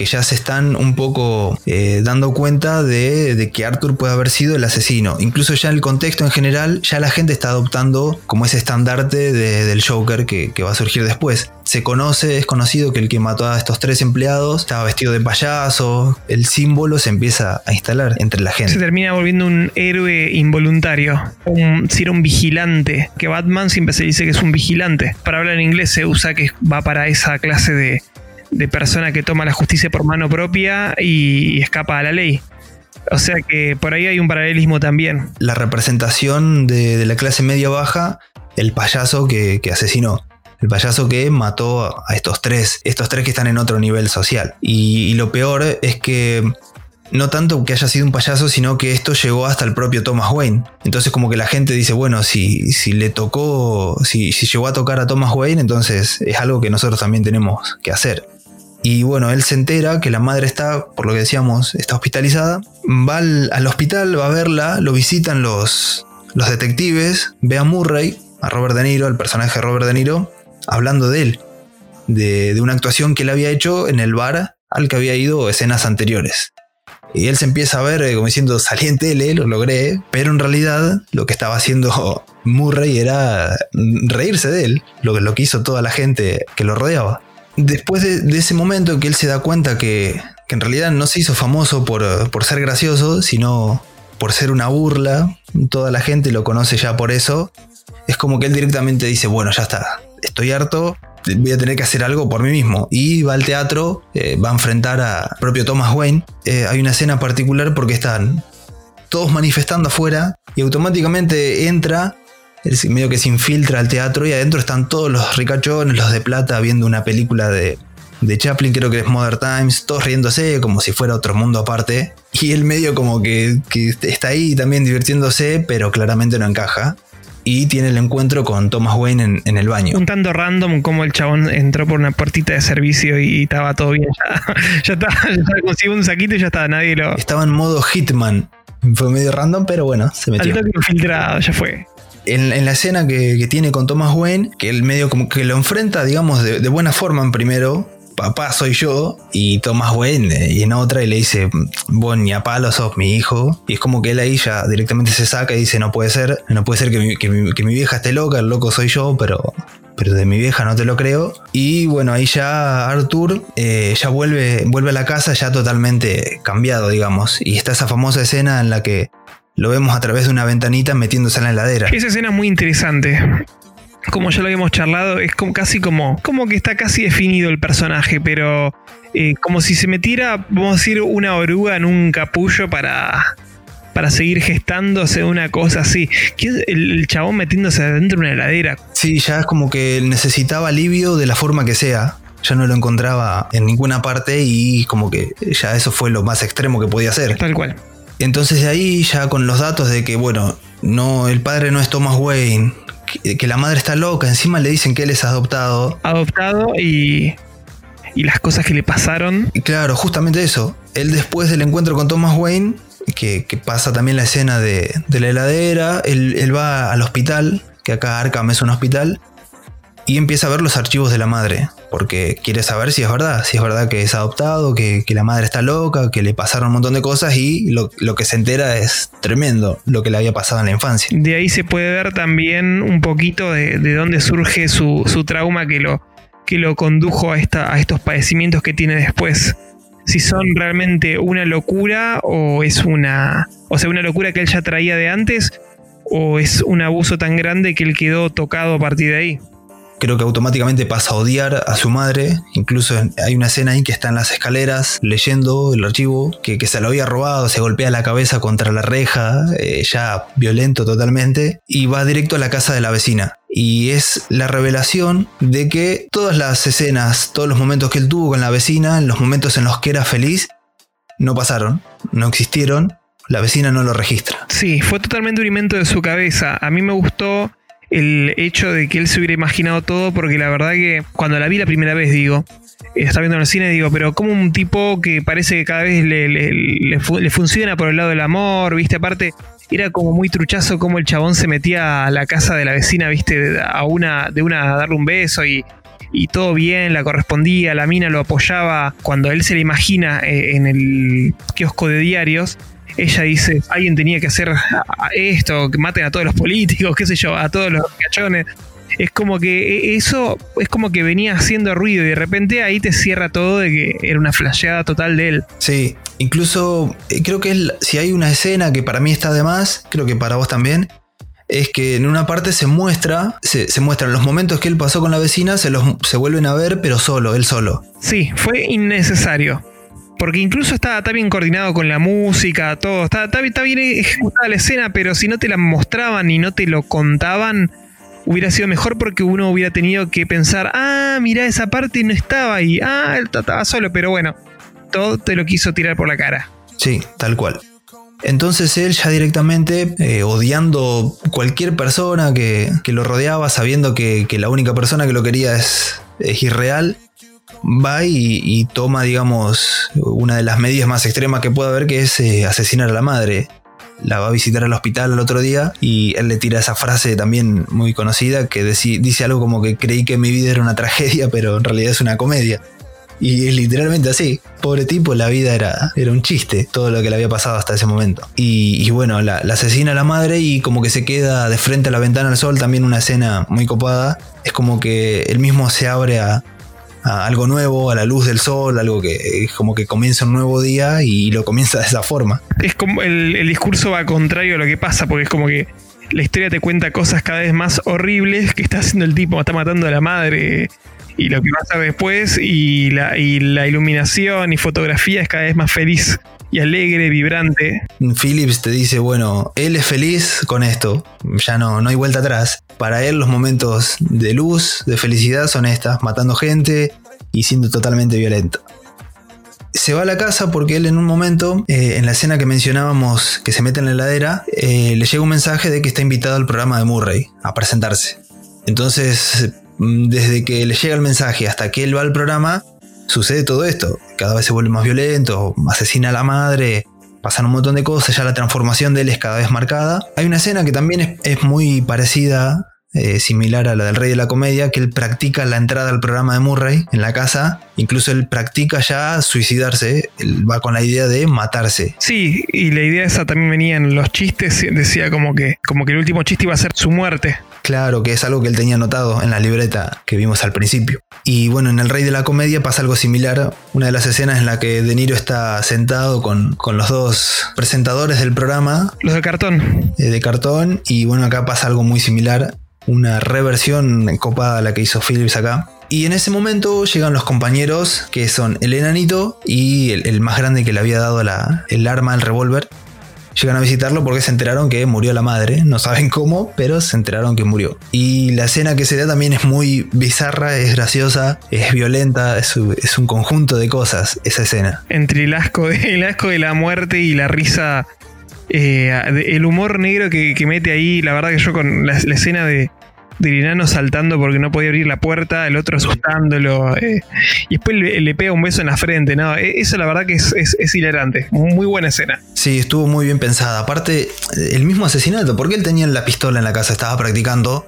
que ya se están un poco eh, dando cuenta de, que Arthur puede haber sido el asesino. Incluso ya en el contexto en general, ya la gente está adoptando como ese estandarte del Joker que, va a surgir después. Se conoce, es conocido que el que mató a estos tres empleados estaba vestido de payaso. El símbolo se empieza a instalar entre la gente. Se termina volviendo un héroe involuntario. Un, si era un vigilante. Que Batman siempre se dice que es un vigilante. Para hablar en inglés se usa que va para esa clase de, de persona que toma la justicia por mano propia y escapa a la ley. O sea que por ahí hay un paralelismo también. La representación de, la clase media baja, el payaso que, asesinó. El payaso que mató a estos tres, estos tres que están en otro nivel social. Y, lo peor es que no tanto que haya sido un payaso, sino que esto llegó hasta el propio Thomas Wayne. Entonces como que la gente dice, bueno, si, si le tocó, si, si llegó a tocar a Thomas Wayne, entonces es algo que nosotros también tenemos que hacer. Y bueno, él se entera que la madre está, por lo que decíamos, está hospitalizada. Va al, hospital, va a verla, lo visitan los, los detectives, ve a Murray, a Robert De Niro, el personaje de Robert De Niro, hablando de él, de, una actuación que él había hecho en el bar al que había ido escenas anteriores. Y él se empieza a ver eh, como diciendo, salí en lo logré, pero en realidad lo que estaba haciendo [LAUGHS] Murray era reírse de él, lo, lo que hizo toda la gente que lo rodeaba después de, ese momento en que él se da cuenta que, en realidad no se hizo famoso por, ser gracioso, sino por ser una burla, toda la gente lo conoce ya por eso, es como que él directamente dice, bueno, ya está, estoy harto, voy a tener que hacer algo por mí mismo. Y va al teatro, eh, va a enfrentar a propio Thomas Wayne. Eh, hay una escena particular porque están todos manifestando afuera y automáticamente entra medio que se infiltra al teatro y adentro están todos los ricachones, los de plata, viendo una película de, de Chaplin, creo que es Modern Times, todos riéndose como si fuera otro mundo aparte. Y él medio como que, está ahí también divirtiéndose, pero claramente no encaja. y tiene el encuentro con Thomas Wayne en, el baño. Un tanto random como el chabón entró por una puertita de servicio y, estaba todo bien. [LAUGHS] Ya, estaba, ya un saquito y ya estaba, nadie lo. Estaba en modo Hitman. Fue medio random, pero bueno, se metió. Al toque filtrado, ya fue. En, la escena que, tiene con Thomas Wayne, que él medio como que lo enfrenta, digamos, de, buena forma en primero, papá soy yo, y Thomas Wayne, y en otra y le dice, bueno, ni a palo sos mi hijo, y es como que él ahí ya directamente se saca y dice, no puede ser, no puede ser que mi, que mi, vieja esté loca, el loco soy yo, pero pero de mi vieja no te lo creo. Y bueno, ahí ya Arthur eh, ya vuelve, vuelve a la casa ya totalmente cambiado, digamos. Y está esa famosa escena en la que lo vemos a través de una ventanita metiéndose en la heladera. Esa escena es muy interesante como ya lo habíamos charlado, es como, casi como, como que está casi definido el personaje, pero eh, como si se metiera, vamos a decir, una oruga en un capullo para, para seguir gestándose una cosa así. El, el chabón metiéndose dentro de una heladera. Sí, ya es como que necesitaba alivio de la forma que sea. Ya no lo encontraba en ninguna parte y como que ya eso fue lo más extremo que podía hacer. Tal cual. Entonces de ahí ya con los datos de que, bueno, no, el padre no es Thomas Wayne, que, la madre está loca, encima le dicen que él es adoptado. Adoptado y, y las cosas que le pasaron. Y claro, justamente eso. Él después del encuentro con Thomas Wayne, que, pasa también la escena de, la heladera, él, él, va al hospital, que acá Arkham es un hospital, y empieza a ver los archivos de la madre, porque quiere saber si es verdad, si es verdad que es adoptado, que, la madre está loca, que le pasaron un montón de cosas y lo, que se entera es tremendo, lo que le había pasado en la infancia. De ahí se puede ver también un poquito de, dónde surge su, trauma que lo, que lo condujo a, esta, a estos padecimientos que tiene después. Si son realmente una locura o es una, o sea, una locura que él ya traía de antes o es un abuso tan grande que él quedó tocado a partir de ahí creo que automáticamente pasa a odiar a su madre. Incluso hay una escena ahí que está en las escaleras leyendo el archivo, que, se lo había robado, se golpea la cabeza contra la reja, eh, ya violento totalmente, y va directo a la casa de la vecina. Y es la revelación de que todas las escenas, todos los momentos que él tuvo con la vecina, los momentos en los que era feliz, no pasaron, no existieron, la vecina no lo registra. Sí, fue totalmente un invento de su cabeza. A mí me gustó el hecho de que él se hubiera imaginado todo, porque la verdad que cuando la vi la primera vez, digo, estaba viendo en el cine, digo, pero como un tipo que parece que cada vez le, funciona por el lado del amor, viste, aparte era como muy truchazo como el chabón se metía a la casa de la vecina, viste, a una, de una a darle un beso y, y todo bien, la correspondía, la mina lo apoyaba cuando él se le imagina eh, en el kiosco de diarios ella dice, alguien tenía que hacer esto, que maten a todos los políticos, qué sé yo, a todos los cachones. Es como que e, eso es como que venía haciendo ruido y de repente ahí te cierra todo de que era una flasheada total de él. Sí, incluso eh, creo que si hay una escena que para mí está de más, creo que para vos también, es que en una parte se muestra, se, muestran los momentos que él pasó con la vecina, se, los, se vuelven a ver, pero solo, él solo. Sí, fue innecesario. Porque incluso está, bien coordinado con la música, todo. Está, bien ejecutada la escena, pero si no te la mostraban y no te lo contaban, hubiera sido mejor porque uno hubiera tenido que pensar, ah, mira, esa parte no estaba ahí. Ah, él estaba solo, pero bueno, todo te lo quiso tirar por la cara. Sí, tal cual. Entonces él ya directamente, eh, odiando cualquier persona que, lo rodeaba, sabiendo que, la única persona que lo quería es, es irreal, va y, toma, digamos, una de las medidas más extremas que puede haber, que es eh, asesinar a la madre. La va a visitar al hospital el otro día y él le tira esa frase también muy conocida que dice algo como que creí que mi vida era una [LAUGHS] tragedia, pero en realidad es una comedia. Y es literalmente así. Pobre tipo, la vida era, era un chiste, todo lo que le había pasado hasta ese momento. Y, bueno, la, la, asesina a la madre y como que se queda de frente a la ventana al sol, también una escena muy copada. Es como que él mismo se abre a, algo nuevo, a la luz del sol, algo que es como que comienza un nuevo día y lo comienza de esa forma. Es como el, discurso va contrario a lo que pasa, porque es como que la historia te cuenta cosas cada vez más horribles que está haciendo el tipo, está matando a la madre y lo que pasa después y la, y la iluminación y fotografía es cada vez más feliz y alegre, vibrante. Phillips te dice, bueno, él es feliz con esto, ya no, no hay vuelta atrás. Para él los momentos de luz, de felicidad son estas, matando gente y siendo totalmente violento. se va a la casa porque él en un momento, eh, en la escena que mencionábamos, que se mete en la heladera, eh, le llega un mensaje de que está invitado al programa de Murray a presentarse. Entonces, mm, desde que le llega el mensaje hasta que él va al programa, sucede todo esto. Cada vez se vuelve más violento, asesina a la madre, pasan un montón de cosas, ya la transformación de él es cada vez marcada. Hay una escena que también es, muy parecida, eh, similar a la del Rey de la Comedia, que él practica la entrada al programa de Murray en la casa, incluso él practica ya suicidarse, él va con la idea de matarse. Sí, y la idea esa también venía en los chistes, decía como que, como que el último chiste iba a ser su muerte. Claro, que es algo que él tenía anotado en la libreta que vimos al principio. Y bueno, en El Rey de la Comedia pasa algo similar. Una de las escenas en la que De Niro está sentado con, los dos presentadores del programa. Los de cartón. Eh, de cartón. Y bueno, acá pasa algo muy similar. Una reversión copada a la que hizo Phillips acá. Y en ese momento llegan los compañeros que son el enanito y el, más grande que le había dado la, el arma, el revólver, llegan a visitarlo porque se enteraron que murió la madre. No saben cómo, pero se enteraron que murió. Y la escena que se da también es muy bizarra, es graciosa, es violenta, es, un conjunto de cosas esa escena. Entre el asco de, el asco de la muerte y la risa eh, el humor negro que, mete ahí, la verdad que yo con la escena de, del enano saltando porque no podía abrir la puerta, el otro asustándolo. Eh, y después le, pega un beso en la frente, ¿no? E, eso la verdad que es, es, hilarante. Muy buena escena. Sí, estuvo muy bien pensada. Aparte, el mismo asesinato, porque él tenía la pistola en la casa, estaba practicando,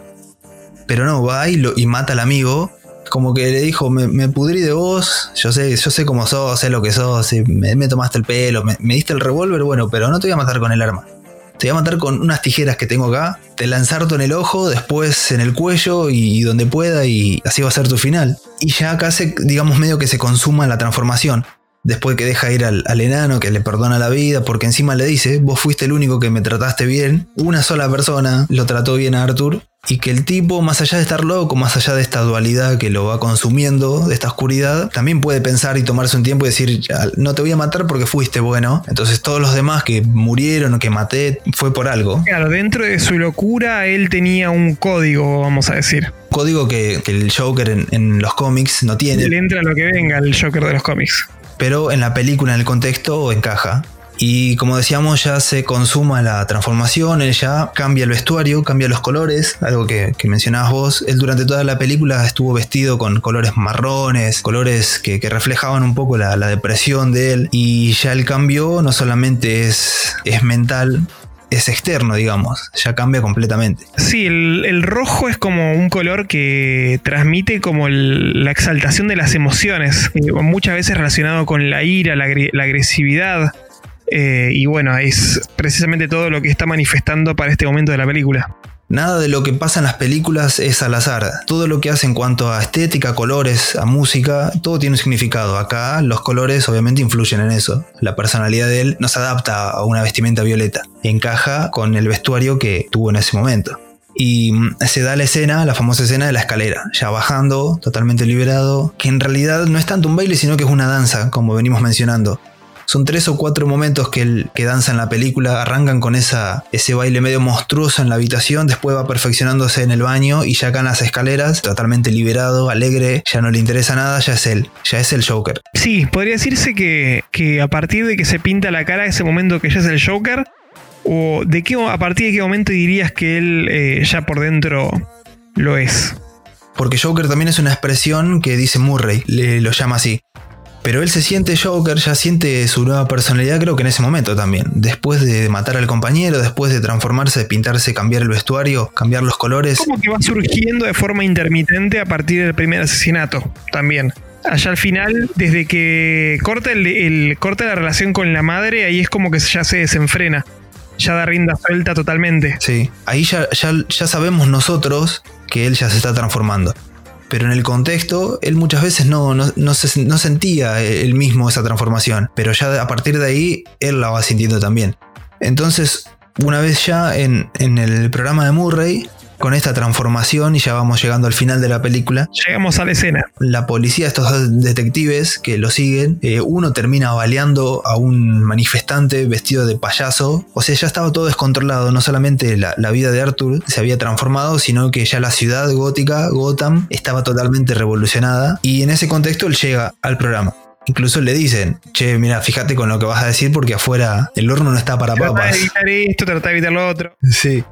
pero no, va y, lo, y mata al amigo. Como que le dijo, me, pudrí de vos, yo sé, yo sé cómo sos, sé lo que sos, me, tomaste el pelo, me, me diste el revólver, bueno, pero no te voy a matar con el arma te voy a matar con unas tijeras que tengo acá, te lanzarto en el ojo, después en el cuello y donde pueda y así va a ser tu final. Y ya acá digamos, medio que se consuma la transformación. Después que deja ir al, enano, que le perdona la vida, porque encima le dice, vos fuiste el único que me trataste bien, una sola persona lo trató bien a Arthur, y que el tipo, más allá de estar loco, más allá de esta dualidad que lo va consumiendo, de esta oscuridad, también puede pensar y tomarse un tiempo y decir, no te voy a matar porque fuiste bueno. Entonces todos los demás que murieron o que maté fue por algo. Claro, dentro de su locura él tenía un código, vamos a decir. Código que, el Joker en, en, los cómics no tiene. Le entra lo que venga el Joker de los cómics. Pero en la película, en el contexto, encaja. Y como decíamos, ya se consuma la transformación, él ya cambia el vestuario, cambia los colores, algo que, mencionabas vos. Él durante toda la película estuvo vestido con colores marrones, colores que, reflejaban un poco la, depresión de él. Y ya el cambio no solamente es, es mental, es externo, digamos, ya cambia completamente. Sí, el, rojo es como un color que transmite como la exaltación de las emociones, eh, muchas veces relacionado con la ira, la agresividad. Eh, y bueno, es precisamente todo lo que está manifestando para este momento de la película. Nada de lo que pasa en las películas es al azar. Todo lo que hace en cuanto a estética, colores, a música, todo tiene un significado. Acá los colores obviamente influyen en eso. La personalidad de él no se adapta a una vestimenta violeta. Encaja con el vestuario que tuvo en ese momento. Y mm, se da la escena, la famosa escena de la escalera, ya bajando, totalmente liberado, que en realidad no es tanto un baile, sino que es una danza, como venimos mencionando. Son tres o cuatro momentos que, el, que danza en la película, arrancan con esa, ese baile medio monstruoso en la habitación, después va perfeccionándose en el baño y ya acá en las escaleras, totalmente liberado, alegre, ya no le interesa nada, ya es él, ya es el Joker. Sí, podría decirse que, que a partir de que se pinta la cara, ese momento que ya es el Joker, o de qué, a partir de qué momento dirías que él eh, ya por dentro lo es. Porque Joker también es una expresión que dice Murray, le, lo llama así. Pero él se siente Joker, ya siente su nueva personalidad, creo que en ese momento también. Después de matar al compañero, después de transformarse, de pintarse, cambiar el vestuario, cambiar los colores. Como que va surgiendo de forma intermitente a partir del primer asesinato también. Allá al final, desde que corta, el, corta la relación con la madre, ahí es como que ya se desenfrena. Ya da rienda suelta totalmente. Sí, ahí ya, ya, ya sabemos nosotros que él ya se está transformando pero en el contexto él muchas veces no, no, sentía él mismo esa transformación, pero ya a partir de ahí él la va sintiendo también. Entonces, una vez ya en, en el programa de Murray, con esta transformación y ya vamos llegando al final de la película. Llegamos a la escena. La policía, estos dos detectives que lo siguen, eh, uno termina baleando a un manifestante vestido de payaso. O sea, ya estaba todo descontrolado. No solamente la, la vida de Arthur se había transformado, sino que ya la ciudad gótica, Gotham, estaba totalmente revolucionada. Y en ese contexto él llega al programa. Incluso le dicen, che, mira, fíjate con lo que vas a decir porque afuera el horno no está para Trata papas. de evitar esto, trata de evitar lo otro. [LAUGHS] Sí.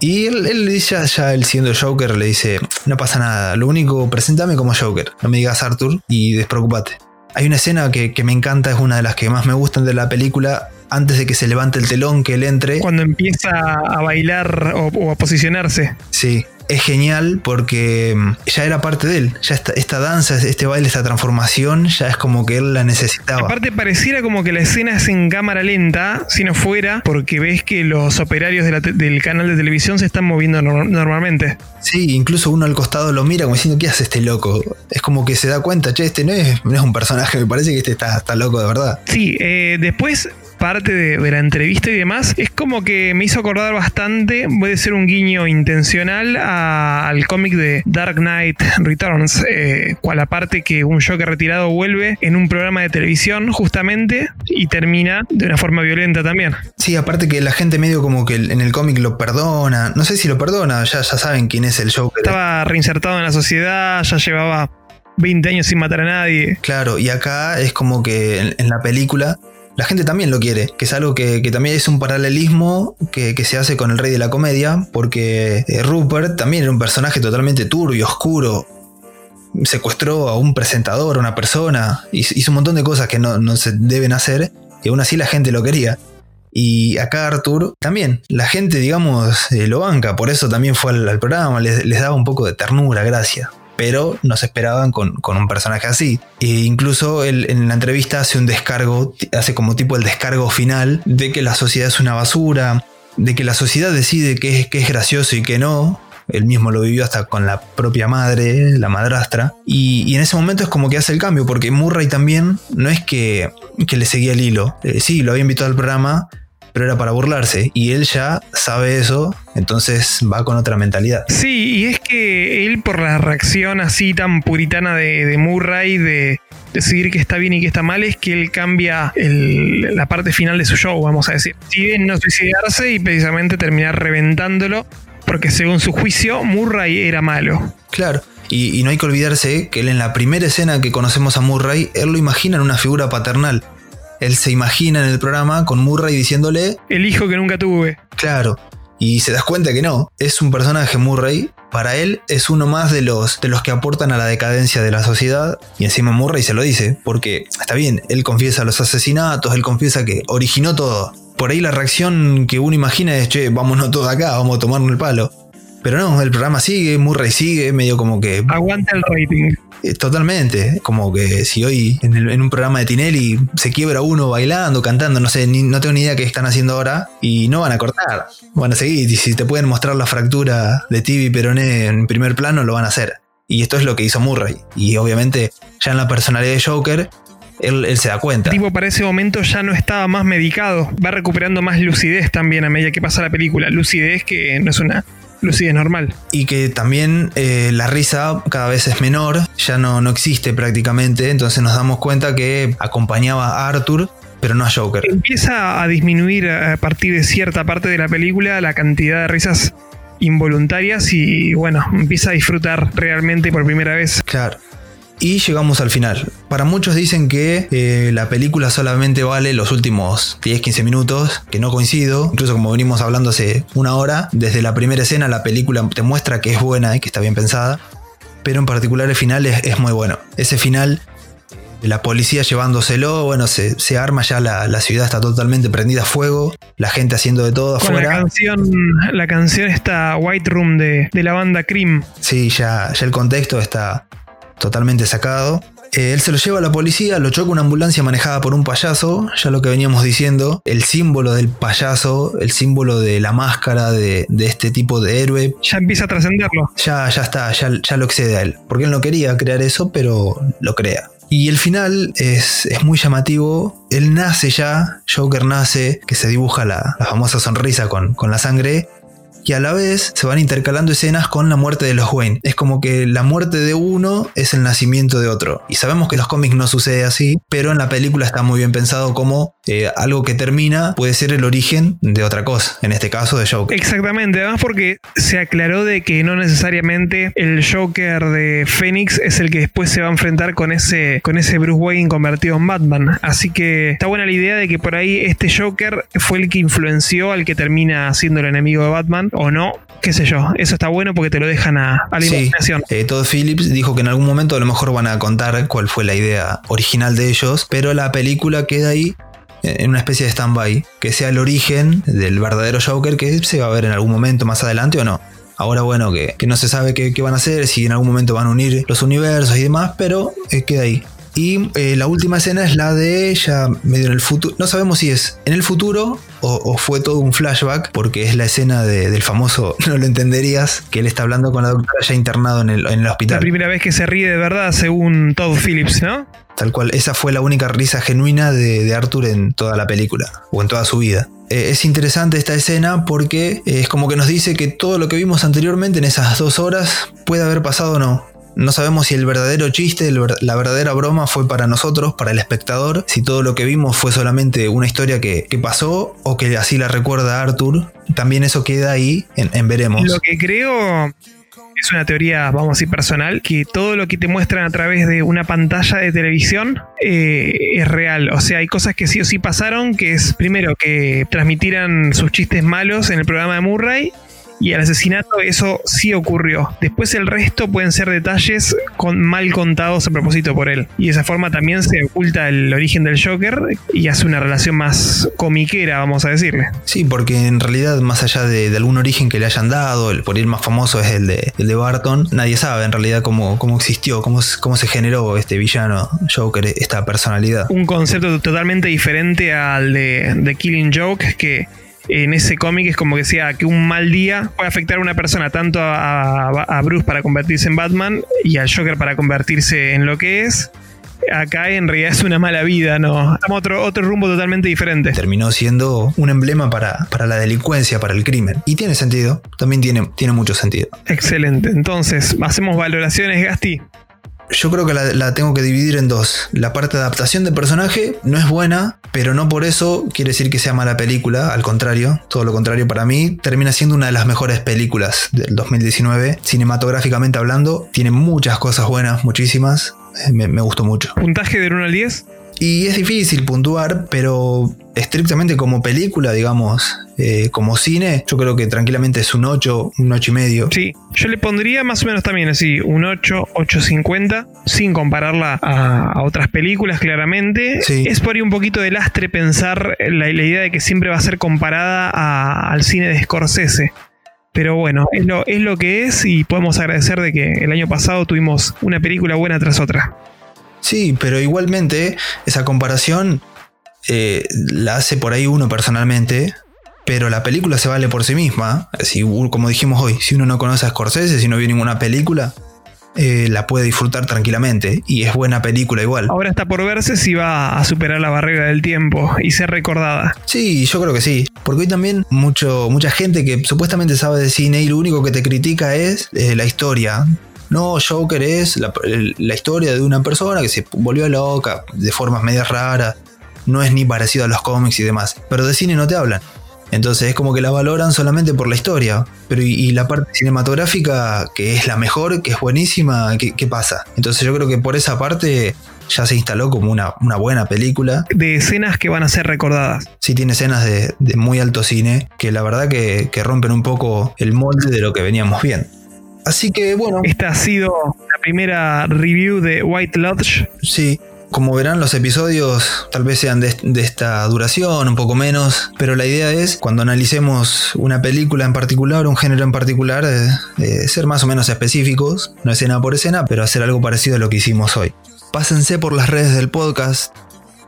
Y él, él le dice, ya, ya él siendo Joker, le dice, no pasa nada, lo único, preséntame como Joker, no me digas Arthur y despreocupate. Hay una escena que, que me encanta, es una de las que más me gustan de la película, antes de que se levante el telón, que él entre. Cuando empieza a bailar o, o a posicionarse. Sí, es genial porque mm, ya era parte de él. Ya esta, esta danza, este baile, esta transformación, ya es como que él la necesitaba. Aparte pareciera como que la escena es en cámara lenta, si no fuera, porque ves que los operarios de la te- del canal de televisión se están moviendo nor- normalmente. Sí, incluso uno al costado lo mira como diciendo, ¿qué hace este loco? Es como que se da cuenta, che, este no es, no es un personaje, me parece que este está, está loco de verdad. Sí, eh, después parte de, de la entrevista y demás, es como que me hizo acordar bastante, puede ser un guiño intencional a- al cómic de Dark Knight Returns, eh, cual aparte que un Joker retirado vuelve en un programa de televisión justamente y termina de una forma violenta también. Sí, aparte que la gente medio como que en el cómic lo perdona, no sé si lo perdona, ya, ya saben quién es el Joker. Estaba reinsertado en la sociedad, ya llevaba 20 años sin matar a nadie. Claro, y acá es como que en, en la película la gente también lo quiere, que es algo que, también es un paralelismo que, se hace con el rey de la comedia, porque eh, Rupert también era un personaje totalmente turbio, oscuro. Secuestró a un presentador, a una persona, hizo, un montón de cosas que no, se deben hacer, y aún así la gente lo quería. Y acá Arthur también, la gente, digamos, eh, lo banca, por eso también fue al, al programa, les, les daba un poco de ternura, gracia pero no se esperaban con, con un personaje así. E incluso él en la entrevista hace un descargo, hace como tipo el descargo final de que la sociedad es una basura, de que la sociedad decide qué es, qué es gracioso y qué no. Él mismo lo vivió hasta con la propia madre, la madrastra. Y, en ese momento es como que hace el cambio, porque Murray también no es que, que le seguía el hilo. Eh, sí, lo había invitado al programa, pero era para burlarse. Y él ya sabe eso, entonces va con otra mentalidad. Sí, y es que él por la reacción así tan puritana de, de Murray de decidir que está bien y que está mal es que él cambia el- la parte final de su show, vamos a decir. Decide no suicidarse y precisamente terminar reventándolo porque según su juicio Murray era malo. Claro. Y, y no hay que olvidarse que él en la primera escena que conocemos a Murray, él lo imagina en una figura paternal. Él se imagina en el programa con Murray diciéndole, El hijo que nunca tuve. claro, y se das cuenta que no, es un personaje Murray, para él es uno más de los, de los que aportan a la decadencia de la sociedad, y encima Murray se lo dice, porque está bien, él confiesa los asesinatos, él confiesa que originó todo. Por ahí la reacción que uno imagina es, che, vámonos todos acá, vamos a tomarnos el palo. Pero no, el programa sigue, Murray sigue, medio como que Aguanta el rating. Eh, Totalmente, como que si hoy en, un programa de Tinelli se quiebra uno bailando, cantando, no sé, no tengo ni idea qué están haciendo ahora y no van a cortar, van a seguir y si te pueden mostrar la fractura de Tibi Peroné en primer plano lo van a hacer. Y esto es lo que hizo Murray y obviamente ya en la personalidad de Joker él se da cuenta. tipo para ese momento ya no estaba más medicado, va recuperando más lucidez también a medida que pasa la película, lucidez que no es una lucidez normal. Y que también eh, la risa cada vez es menor, ya no, no existe prácticamente, entonces nos damos cuenta que acompañaba a Arthur, pero no a Joker. Empieza a disminuir a partir de cierta parte de la película la cantidad de risas involuntarias y bueno, empieza a disfrutar realmente por primera vez. Claro. Y llegamos al final. Para muchos dicen que eh, la película solamente vale los últimos 10-15 minutos, que no coincido. Incluso como venimos hablando hace una hora, desde la primera escena la película te muestra que es buena y que está bien pensada. Pero en particular el final es, es muy bueno. Ese final la policía llevándoselo, bueno, se, se arma ya la, la ciudad, está totalmente prendida a fuego, la gente haciendo de todo Con la afuera. canción, la canción esta White Room de, de la banda Cream. Sí, ya, ya el contexto está totalmente sacado. Eh, él se lo lleva a la policía, lo choca una ambulancia manejada por un payaso, ya lo que veníamos diciendo, el símbolo del payaso, el símbolo de la máscara de, de este tipo de héroe, Ya empieza a trascenderlo. ya, ya está, ya, ya lo excede a él. Porque él no quería crear eso, pero lo crea. Y el final es, es muy llamativo. Él nace ya, Joker nace, que se dibuja la, la famosa sonrisa con, con la sangre. Y a la vez se van intercalando escenas con la muerte de los Wayne. Es como que la muerte de uno es el nacimiento de otro. Y sabemos que en los cómics no sucede así, pero en la película está muy bien pensado como eh, algo que termina puede ser el origen de otra cosa, en este caso de Joker. Exactamente, además porque se aclaró de que no necesariamente el Joker de Phoenix es el que después se va a enfrentar con ese, con ese Bruce Wayne convertido en Batman. Así que está buena la idea de que por ahí este Joker fue el que influenció al que termina siendo el enemigo de Batman, o no, qué sé yo. Eso está bueno porque te lo dejan a, la imaginación. Eh, Todd Phillips dijo que en algún momento a lo mejor van a contar cuál fue la idea original de ellos, pero la película queda ahí en una especie de stand-by, que sea el origen del verdadero Joker que se va a ver en algún momento más adelante o no. Ahora bueno, que, no se sabe qué, van a hacer, si en algún momento van a unir los universos y demás, pero eh, queda ahí. Y eh, la última escena es la de ella medio en el futuro. No sabemos si es en el futuro o, fue todo un flashback, porque es la escena del famoso, [LAUGHS] no lo entenderías, que él está hablando con la doctora ya internado en el, en el hospital. La primera vez que se ríe de verdad, según Todd Phillips, ¿no? Tal cual, esa fue la única risa genuina de, Arthur en toda la película, o en toda su vida. Eh, es interesante esta escena porque es como que nos dice que todo lo que vimos anteriormente en esas dos horas puede haber pasado o no. No sabemos si el verdadero chiste, la verdadera broma fue para nosotros, para el espectador, si todo lo que vimos fue solamente una historia que, pasó o que así la recuerda Arthur. También eso queda ahí en, veremos. Lo que creo es una teoría, vamos a decir, personal, que todo lo que te muestran a través de una pantalla de televisión eh, es real. O sea, hay cosas que sí o sí pasaron, que es primero que transmitieran sus chistes malos en el programa de Murray y el asesinato eso sí ocurrió. Después el resto pueden ser detalles con, mal contados a propósito por él. Y de esa forma también se oculta el origen del Joker y hace una relación más comiquera, vamos a decirle. Sí, porque en realidad más allá de, algún origen que le hayan dado, el por ir más famoso es el de, el de Barton, nadie sabe en realidad cómo, cómo existió, cómo, cómo se generó este villano Joker, esta personalidad. Un concepto totalmente diferente al de, de Killing Joke que en ese cómic es como que decía que un mal día puede afectar a una persona, tanto a, Bruce para convertirse en Batman y al Joker para convertirse en lo que es. Acá en realidad es una mala vida, ¿no? Estamos otro, otro rumbo totalmente diferente. Terminó siendo un emblema para, para la delincuencia, para el crimen. Y tiene sentido, también tiene, tiene mucho sentido. Excelente, entonces, hacemos valoraciones, Gasti. Yo creo que la, tengo que dividir en dos. La parte de adaptación de personaje no es buena, pero no por eso quiere decir que sea mala película. Al contrario, todo lo contrario para mí, termina siendo una de las mejores películas del 2019. Cinematográficamente hablando, tiene muchas cosas buenas, muchísimas. Eh, me, me gustó mucho. ¿Puntaje de 1 al 10? Y es difícil puntuar, pero estrictamente como película, digamos, eh, como cine, yo creo que tranquilamente es un 8, un 8 y medio. Sí, yo le pondría más o menos también así, un 8, 8.50, sin compararla a, otras películas, claramente. Es por ahí un poquito de lastre pensar la, idea de que siempre va a ser comparada al cine de Scorsese. Pero bueno, es lo, es lo que es y podemos agradecer de que el año pasado tuvimos una película buena tras otra. Sí, pero igualmente esa comparación eh, la hace por ahí uno personalmente, pero la película se vale por sí misma. Si, como dijimos hoy, si uno no conoce a Scorsese, si no vio ninguna película, eh, la puede disfrutar tranquilamente y es buena película igual. Ahora está por verse si va a superar la barrera del tiempo y ser recordada. Sí, yo creo que sí, porque hoy también mucho, mucha gente que supuestamente sabe de cine y lo único que te critica es eh, la historia. No, Joker es la, historia de una persona que se volvió loca de formas medias raras. No es ni parecido a los cómics y demás. Pero de cine no te hablan. Entonces es como que la valoran solamente por la historia. Pero y, la parte cinematográfica, que es la mejor, que es buenísima, ¿qué, pasa? Entonces yo creo que por esa parte ya se instaló como una, una, buena película. De escenas que van a ser recordadas. Sí, tiene escenas de, muy alto cine que la verdad que, que rompen un poco el molde de lo que veníamos viendo. Así que bueno. Esta ha sido la primera review de White Lodge. Sí. Como verán, los episodios tal vez sean de, esta duración, un poco menos, pero la idea es, cuando analicemos una película en particular, un género en particular, eh, eh, ser más o menos específicos, no escena por escena, pero hacer algo parecido a lo que hicimos hoy. Pásense por las redes del podcast,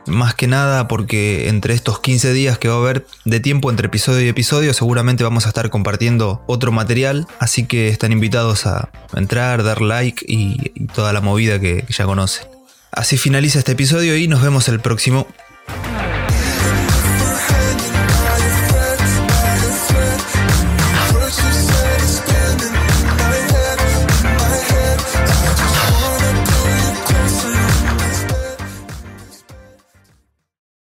más que nada porque entre estos 15 días que va a haber de tiempo entre episodio y episodio seguramente vamos a estar compartiendo otro material, así que están invitados a entrar, dar like y, toda la movida que ya conocen. Así finaliza este episodio y nos vemos el próximo.